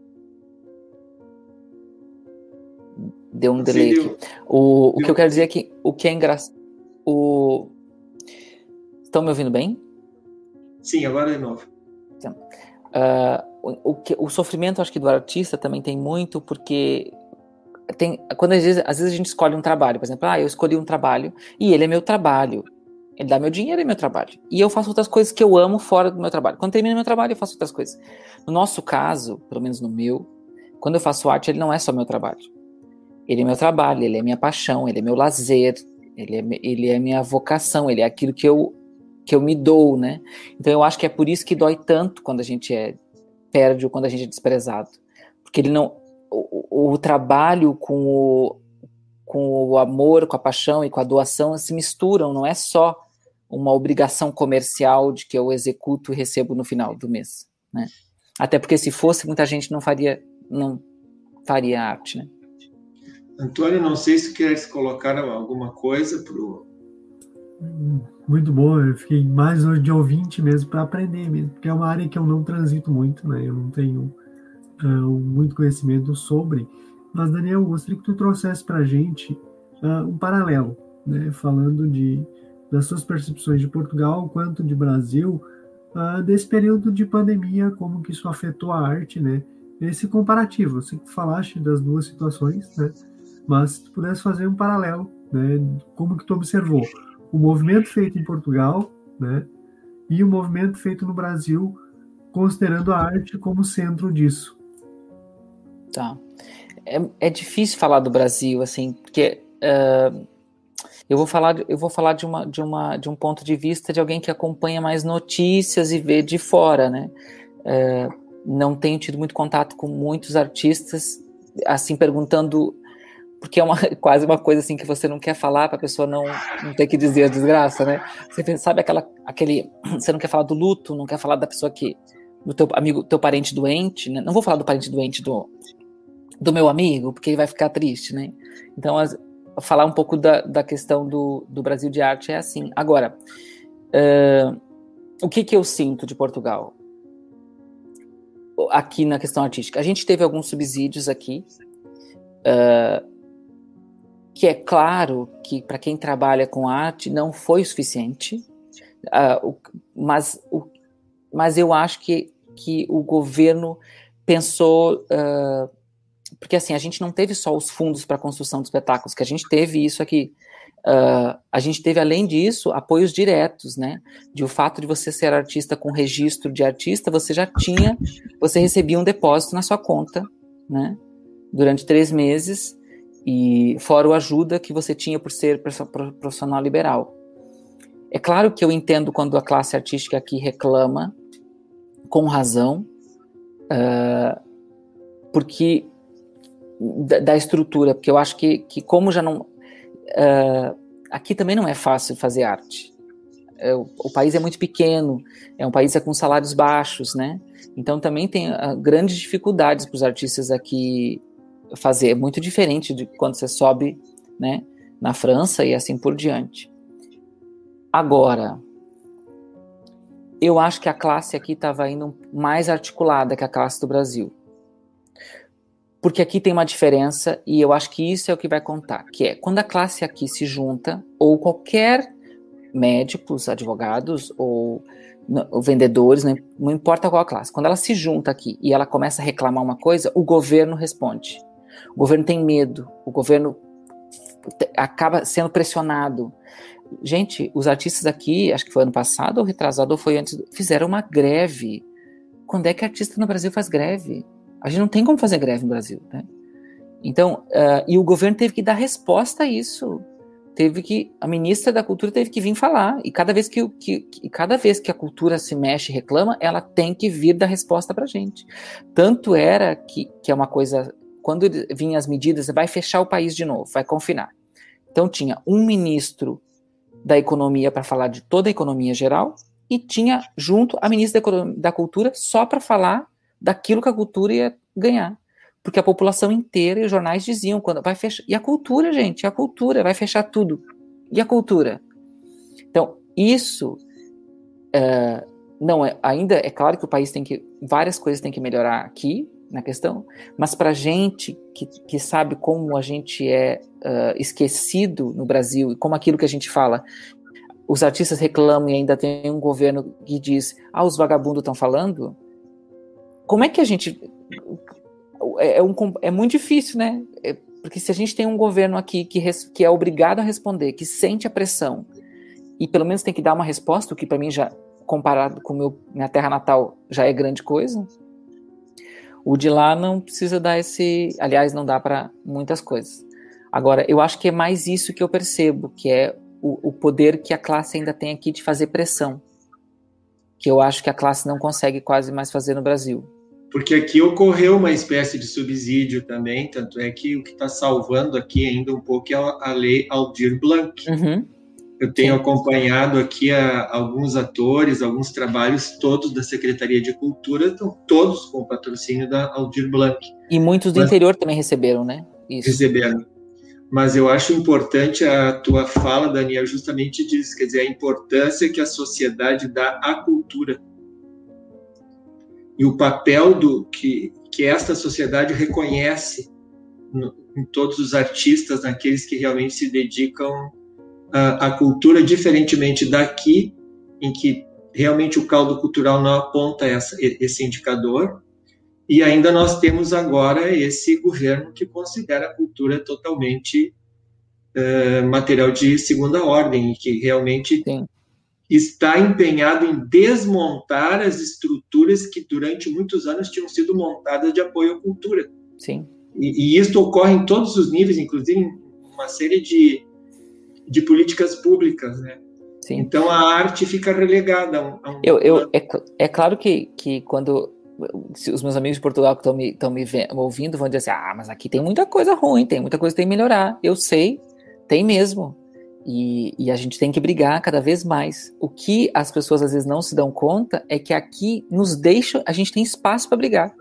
[SPEAKER 2] Deu um delay aqui. O, o que eu quero dizer é que o que é engraçado. O... Estão me ouvindo bem?
[SPEAKER 1] Sim, agora é novo.
[SPEAKER 2] Então, uh, o, que, o sofrimento, acho que do artista também tem muito, porque tem, quando às vezes, às vezes a gente escolhe um trabalho, por exemplo, ah, eu escolhi um trabalho e ele é meu trabalho. Ele dá meu dinheiro, é meu trabalho. E eu faço outras coisas que eu amo fora do meu trabalho. Quando termina meu trabalho, eu faço outras coisas. No nosso caso, pelo menos no meu, quando eu faço arte, ele não é só meu trabalho. Ele é meu trabalho, ele é minha paixão, ele é meu lazer, ele é, ele é minha vocação, ele é aquilo que eu que eu me dou, né? Então eu acho que é por isso que dói tanto quando a gente é perde ou quando a gente é desprezado, porque ele não o, o trabalho com o com o amor, com a paixão e com a doação se misturam, não é só uma obrigação comercial de que eu executo e recebo no final do mês, né? Até porque se fosse muita gente não faria não faria arte, né?
[SPEAKER 1] Antônio, não sei se queres colocar alguma coisa pro
[SPEAKER 3] Muito bom, eu fiquei mais hoje de ouvinte mesmo para aprender mesmo, porque é uma área que eu não transito muito, né? Eu não tenho uh, muito conhecimento sobre. Mas, Daniel, gostaria que tu trouxesse para a gente uh, um paralelo, né? Falando de, das suas percepções de Portugal quanto de Brasil, uh, desse período de pandemia, como que isso afetou a arte, né? Esse comparativo, você falaste das duas situações, né? Mas se tu pudesse fazer um paralelo, né? Como que tu observou o movimento feito em Portugal, né? E o movimento feito no Brasil, considerando a arte como centro disso.
[SPEAKER 2] Tá. É, é difícil falar do Brasil, assim, porque uh, eu vou falar, eu vou falar de, uma, de, uma, de um ponto de vista de alguém que acompanha mais notícias e vê de fora, né? Uh, não tenho tido muito contato com muitos artistas, assim, perguntando porque é uma, quase uma coisa assim que você não quer falar para a pessoa não, não ter que dizer a desgraça, né? Você sabe aquela, aquele, você não quer falar do luto, não quer falar da pessoa que, do teu amigo, teu parente doente, né? Não vou falar do parente doente do, do meu amigo, porque ele vai ficar triste, né? Então, as, falar um pouco da, da questão do, do Brasil de arte é assim. Agora, uh, o que que eu sinto de Portugal? Aqui na questão artística. A gente teve alguns subsídios aqui, uh, que é claro que para quem trabalha com arte não foi suficiente, uh, o, mas, o, mas eu acho que, que o governo pensou. Uh, porque assim, a gente não teve só os fundos para a construção de espetáculos, que a gente teve isso aqui. Uh, a gente teve, além disso, apoios diretos, né? De o fato de você ser artista com registro de artista, você já tinha, você recebia um depósito na sua conta, né? Durante três meses, e fora o ajuda que você tinha por ser profissional liberal. É claro que eu entendo quando a classe artística aqui reclama, com razão, uh, porque da, da, estrutura, porque eu acho que, que como já não uh, aqui também não é fácil fazer arte. É, o, o, país é muito pequeno, é um país com salários baixos, né? Então também tem uh, grandes dificuldades para os artistas aqui fazer. É muito diferente de quando você sobe né, na França e assim por diante. Agora, eu acho que a classe aqui estava indo mais articulada que a classe do Brasil. Porque aqui tem uma diferença e eu acho que isso é o que vai contar, que é quando a classe aqui se junta, ou qualquer médicos, advogados ou, ou vendedores, né, não importa qual a classe, quando ela se junta aqui e ela começa a reclamar uma coisa, o governo responde. O governo tem medo, o governo acaba sendo pressionado. Gente, os artistas aqui, acho que foi ano passado ou retrasado, ou foi antes, fizeram uma greve. Quando é que artista no Brasil faz greve? A gente não tem como fazer greve no Brasil, né? Então, uh, e o governo teve que dar resposta a isso. Teve que a ministra da Cultura teve que vir falar. E cada vez que, que, que cada vez que a cultura se mexe e reclama, ela tem que vir dar resposta para gente. Tanto era que, que é uma coisa quando vinham as medidas, vai fechar o país de novo, vai confinar. Então tinha um ministro da economia para falar de toda a economia geral e tinha junto a ministra da, cultura só para falar daquilo que a cultura ia ganhar. Porque a população inteira e os jornais diziam quando vai fechar. E a cultura, gente, a cultura vai fechar tudo. E a cultura? Então, isso uh, não é ainda é claro que o país tem que várias coisas tem que melhorar aqui, na questão, mas para gente que, que sabe como a gente é uh, esquecido no Brasil e como aquilo que a gente fala, os artistas reclamam e ainda tem um governo que diz, ah, os vagabundos estão falando, como é que a gente é, é, um, é muito difícil, né? É, porque se a gente tem um governo aqui que, res, que é obrigado a responder, que sente a pressão e pelo menos tem que dar uma resposta, o que para mim já comparado com meu, minha terra natal já é grande coisa, o de lá não precisa dar esse. Aliás, não dá para muitas coisas. Agora, eu acho que é mais isso que eu percebo, que é o, o, poder que a classe ainda tem aqui de fazer pressão. Que eu acho que a classe não consegue quase mais fazer no Brasil.
[SPEAKER 1] Porque aqui ocorreu uma espécie de subsídio também, tanto é que o que está salvando aqui ainda um pouco é a lei Aldir Blanc. Uhum eu tenho acompanhado aqui a, alguns atores, alguns trabalhos, todos da Secretaria de Cultura, estão todos com o patrocínio da Aldir Blanc.
[SPEAKER 2] E muitos do Mas, interior também receberam, né?
[SPEAKER 1] Isso. Receberam. mas eu acho importante a tua fala, Daniel, justamente disso, quer dizer, a importância que a sociedade dá à cultura e o papel do que, que esta sociedade reconhece no, em todos os artistas, naqueles que realmente se dedicam à, à cultura, diferentemente daqui, em que realmente o caldo cultural não aponta essa, esse indicador, e ainda nós temos agora esse governo que considera a cultura totalmente uh, material de segunda ordem, e que realmente Sim. está empenhado em desmontar as estruturas que durante muitos anos tinham sido montadas de apoio à cultura.
[SPEAKER 2] Sim.
[SPEAKER 1] E, e isso ocorre em todos os níveis, inclusive em uma série de, de políticas públicas, né? Sim. Então a arte fica relegada a um. A um
[SPEAKER 2] eu, eu, é, é claro que, que quando os meus amigos de Portugal que estão me, me ouvindo vão dizer assim: ah, mas aqui tem muita coisa ruim, tem muita coisa que tem que melhorar. Eu sei, tem mesmo. E, e, a gente tem que brigar cada vez mais. O que as pessoas às vezes não se dão conta é que aqui nos deixa, a gente tem espaço para brigar.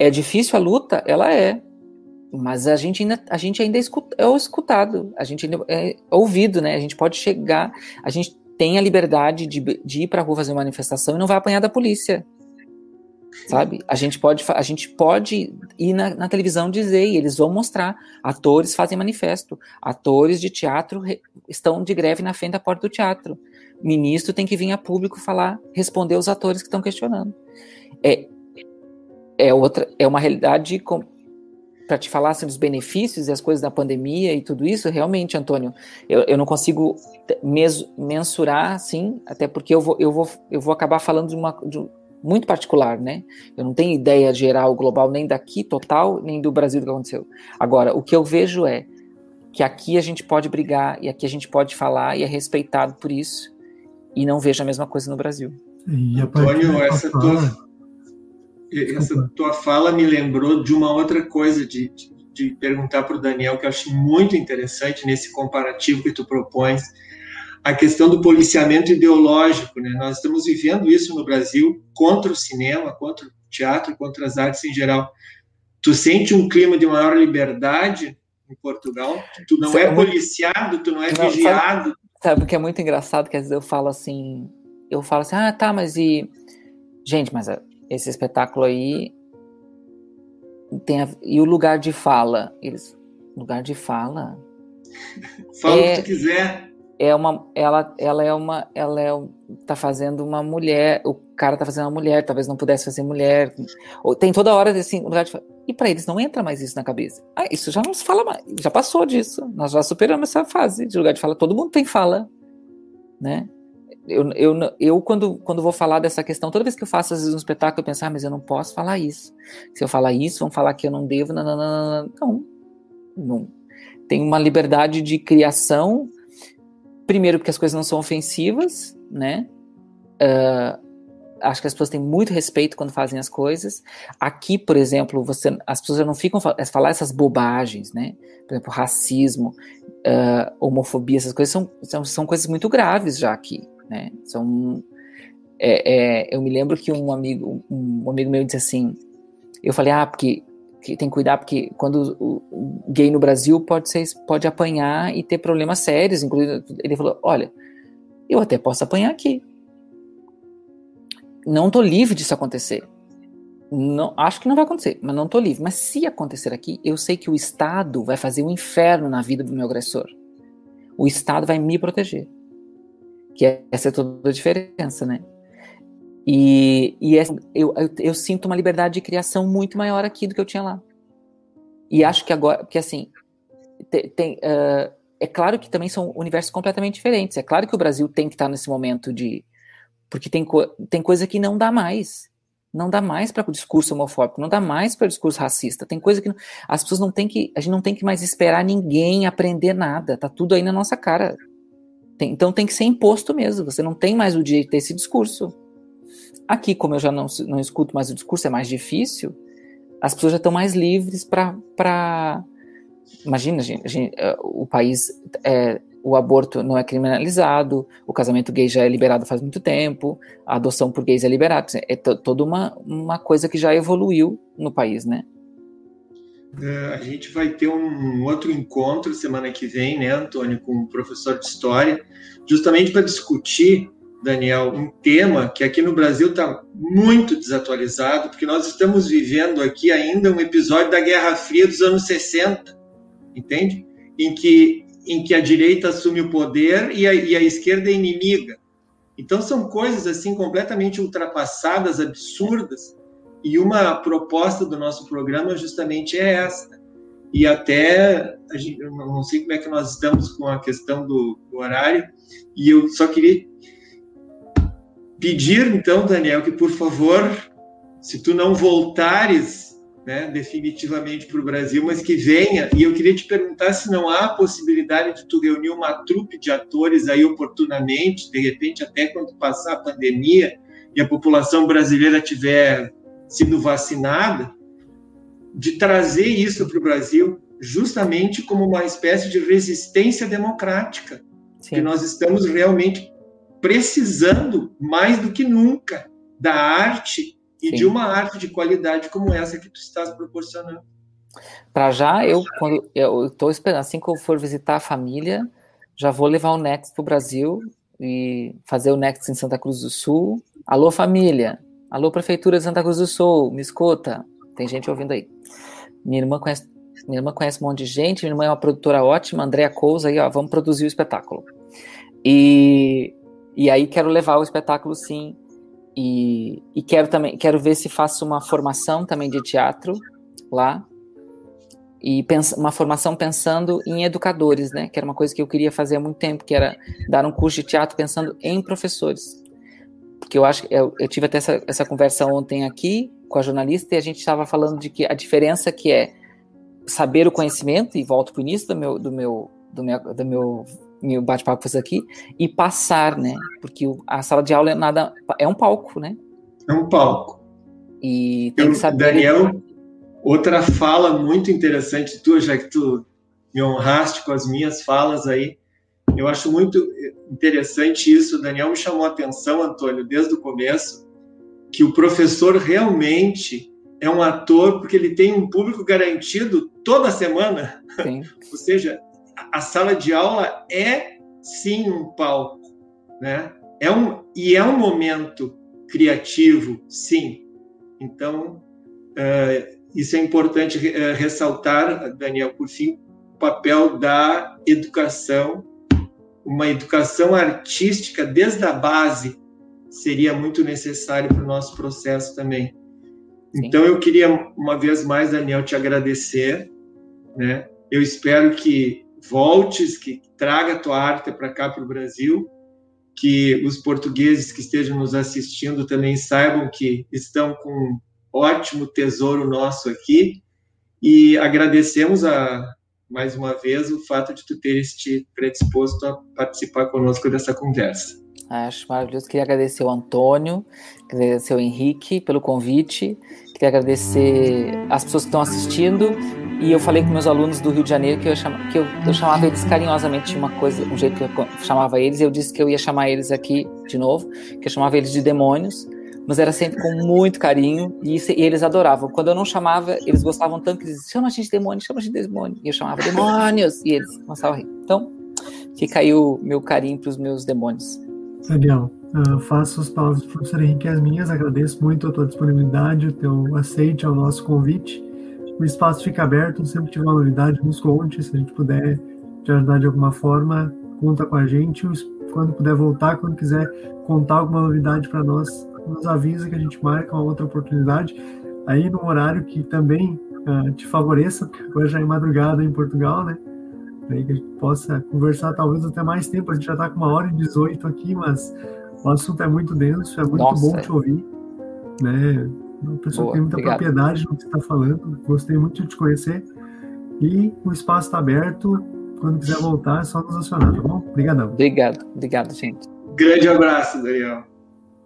[SPEAKER 2] É difícil a luta? Ela é. Mas a gente ainda, a gente ainda é, escuta, é escutado, a gente ainda é ouvido, né? A gente pode chegar, a gente tem a liberdade de, de ir para a rua fazer uma manifestação e não vai apanhar da polícia sabe? A gente pode, a gente pode ir na, na, televisão dizer, e eles vão mostrar, atores fazem manifesto, atores de teatro re, estão de greve na frente da porta do teatro, ministro tem que vir a público falar, responder os atores que estão questionando. É, é outra, é uma realidade para te falar assim, dos benefícios e as coisas da pandemia e tudo isso, realmente, Antônio, eu, eu não consigo mes, mensurar, assim, até porque eu vou, eu vou, eu vou acabar falando de uma, de, muito particular, né? Eu não tenho ideia geral, global, nem daqui, total, nem do Brasil do que aconteceu. Agora, o que eu vejo é que aqui a gente pode brigar e aqui a gente pode falar e é respeitado por isso, e não vejo a mesma coisa no Brasil.
[SPEAKER 1] Antônio, essa tua, essa tua fala me lembrou de uma outra coisa, de, de, de perguntar para o Daniel, que eu acho muito interessante nesse comparativo que tu propões, a questão do policiamento ideológico. Né? Nós estamos vivendo isso no Brasil contra o cinema, contra o teatro, contra as artes em geral. Tu sente um clima de maior liberdade em Portugal? Tu não é policiado, tu não é não, vigiado.
[SPEAKER 2] Sabe, o que é muito engraçado? Que às vezes eu falo assim, eu falo assim, ah, tá, mas e. Gente, mas ah, esse espetáculo aí tem a... e o lugar de fala, eles lugar de fala.
[SPEAKER 1] Fala é... o que tu quiser.
[SPEAKER 2] é uma ela ela é uma ela é tá fazendo uma mulher o cara tá fazendo uma mulher talvez não pudesse fazer mulher. Ou tem toda hora assim lugar de, e para eles não entra mais isso na cabeça. Ah, isso já não se fala mais já passou disso. Nós já superamos essa fase de lugar de fala todo mundo tem fala né eu, eu, eu quando, quando vou falar dessa questão, toda vez que eu faço às vezes um espetáculo, eu penso, ah, mas eu não posso falar isso. Se eu falar isso, vão falar que eu não devo. Não, não. Tem uma liberdade de criação Primeiro, porque as coisas não são ofensivas, né? Uh, acho que as pessoas têm muito respeito quando fazem as coisas. Aqui, por exemplo, você, as pessoas não ficam a falar essas bobagens, né? Por exemplo, racismo, uh, homofobia, essas coisas são, são, são, coisas muito graves já aqui, né? São, é, é, eu me lembro que um amigo, um amigo meu disse assim, eu falei, ah, porque que tem que cuidar porque quando o, gay no Brasil pode ser pode apanhar e ter problemas sérios, inclusive ele falou, olha, eu até posso apanhar aqui. Não tô livre disso acontecer. Não, acho que não vai acontecer, mas não tô livre. Mas se acontecer aqui, eu sei que o Estado vai fazer um inferno na vida do meu agressor. O Estado vai me proteger. Que essa é toda a diferença, né? E, e eu, eu, eu, sinto uma liberdade de criação muito maior aqui do que eu tinha lá. E acho que agora, porque assim, tem, tem uh, é claro que também são universos completamente diferentes. É claro que o Brasil tem que estar nesse momento de. Porque tem, tem coisa que não dá mais. Não dá mais para o discurso homofóbico, não dá mais para o discurso racista. Tem coisa que as pessoas não tem que. A gente não tem que mais esperar ninguém aprender nada. Tá tudo aí na nossa cara. Tem, então tem que ser imposto mesmo. Você não tem mais o direito de ter esse discurso. Aqui, como eu já não, não escuto mais o discurso, é mais difícil, as pessoas já estão mais livres para. Imagina, gente, gente, eh, o país. É, o aborto não é criminalizado, o casamento gay já é liberado faz muito tempo, a adoção por gays é liberada. É toda uma, uma coisa que já evoluiu no país, né?
[SPEAKER 1] Uh, a gente vai ter um outro encontro semana que vem, né, Antônio, com o professor de História, justamente para discutir, Daniel, um tema que aqui no Brasil está muito desatualizado, porque nós estamos vivendo aqui ainda um episódio da Guerra Fria dos anos 60, entende? Em que, em que a direita assume o poder e a, e a esquerda é inimiga. Então são coisas assim completamente ultrapassadas, absurdas, e uma proposta do nosso programa justamente é esta. E até, gente, não sei como é que nós estamos com a questão do, do horário, e eu só queria pedir, então, Daniel, que por favor, se tu não voltares né, definitivamente para o Brasil, mas que venha. E eu queria te perguntar se não há possibilidade de tu reunir uma trupe de atores aí oportunamente, de repente até quando passar a pandemia e a população brasileira tiver sido vacinada, de trazer isso para o Brasil justamente como uma espécie de resistência democrática, Sim. que nós estamos realmente precisando mais do que nunca da arte e Sim. de uma arte de qualidade como essa que tu estás proporcionando.
[SPEAKER 2] Para já, eu quando eu estou esperando assim que eu for visitar a família, já vou levar o Next para o Brasil e fazer o Next em Santa Cruz do Sul. Alô família, alô prefeitura de Santa Cruz do Sul, me escuta. Tem gente ouvindo aí. Minha irmã conhece, minha irmã conhece um monte de gente. Minha irmã é uma produtora ótima, Andréa Cousa aí, ó, vamos produzir o espetáculo. E e aí quero levar o espetáculo sim e, e quero também quero ver se faço uma formação também de teatro lá e uma formação pensando em educadores, né? Que era uma coisa que eu queria fazer há muito tempo, que era dar um curso de teatro pensando em professores. Porque eu acho eu, eu tive até essa, essa conversa ontem aqui com a jornalista e a gente estava falando de que a diferença que é saber o conhecimento e volto para o início do meu do meu do meu, do meu meu bate-papo fazer aqui, e passar, né? Porque a sala de aula é nada, é um palco, né?
[SPEAKER 1] É um palco.
[SPEAKER 2] E tem Eu, que saber.
[SPEAKER 1] Daniel, outra fala muito interessante tua, já que tu me honraste com as minhas falas aí. Eu acho muito interessante isso. O Daniel me chamou a atenção, Antônio, desde o começo, que o professor realmente é um ator porque ele tem um público garantido toda semana. Sim. Ou seja, a sala de aula é sim um palco, né? É um e é um momento criativo, sim. Então uh, isso é importante uh, ressaltar, Daniel, por fim, o papel da educação, uma educação artística desde a base seria muito necessário para o nosso processo também. Sim. Então eu queria uma vez mais, Daniel, te agradecer, né? Eu espero que voltes, que traga a tua arte para cá, para o Brasil, que os portugueses que estejam nos assistindo também saibam que estão com um ótimo tesouro nosso aqui e agradecemos a mais uma vez o fato de tu teres te predisposto a participar conosco dessa conversa.
[SPEAKER 2] Acho maravilhoso. Queria agradecer o Antônio, agradecer o Henrique pelo convite, queria agradecer as pessoas que estão assistindo e eu falei com meus alunos do Rio de Janeiro que eu, que eu, eu chamava eles carinhosamente de uma coisa, um jeito que eu chamava eles, e eu disse que eu ia chamar eles aqui de novo, que eu chamava eles de demônios, mas era sempre com muito carinho, e, e eles adoravam. Quando eu não chamava, eles gostavam tanto que eles chama a gente de demônio, chama a gente de demônio. E eu chamava demônios, e eles começavam a rir. Então, fica aí o meu carinho para os meus demônios.
[SPEAKER 3] Legal. Uh, faço as palavras do professor Henrique as minhas, agradeço muito a tua disponibilidade, o teu aceite ao nosso convite o espaço fica aberto, sempre tiver uma novidade, nos conte, se a gente puder te ajudar de alguma forma, conta com a gente, quando puder voltar, quando quiser contar alguma novidade para nós, nos avisa que a gente marca uma outra oportunidade, aí no horário que também uh, te favoreça, porque agora já é madrugada em Portugal, né? Aí que a gente possa conversar talvez até mais tempo, a gente já está com uma hora e 18 aqui, mas o assunto é muito denso, é muito Nossa, bom te ouvir, né? Uma pessoa Boa, que tem muita obrigado. propriedade no que você está falando. Gostei muito de te conhecer. E o espaço está aberto. Quando quiser voltar, é só nos acionar, tá bom? Obrigadão.
[SPEAKER 2] Obrigado, obrigado, gente.
[SPEAKER 1] Grande abraço, Daniel.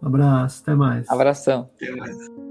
[SPEAKER 3] Abraço, até mais.
[SPEAKER 2] Abração.
[SPEAKER 1] Até mais.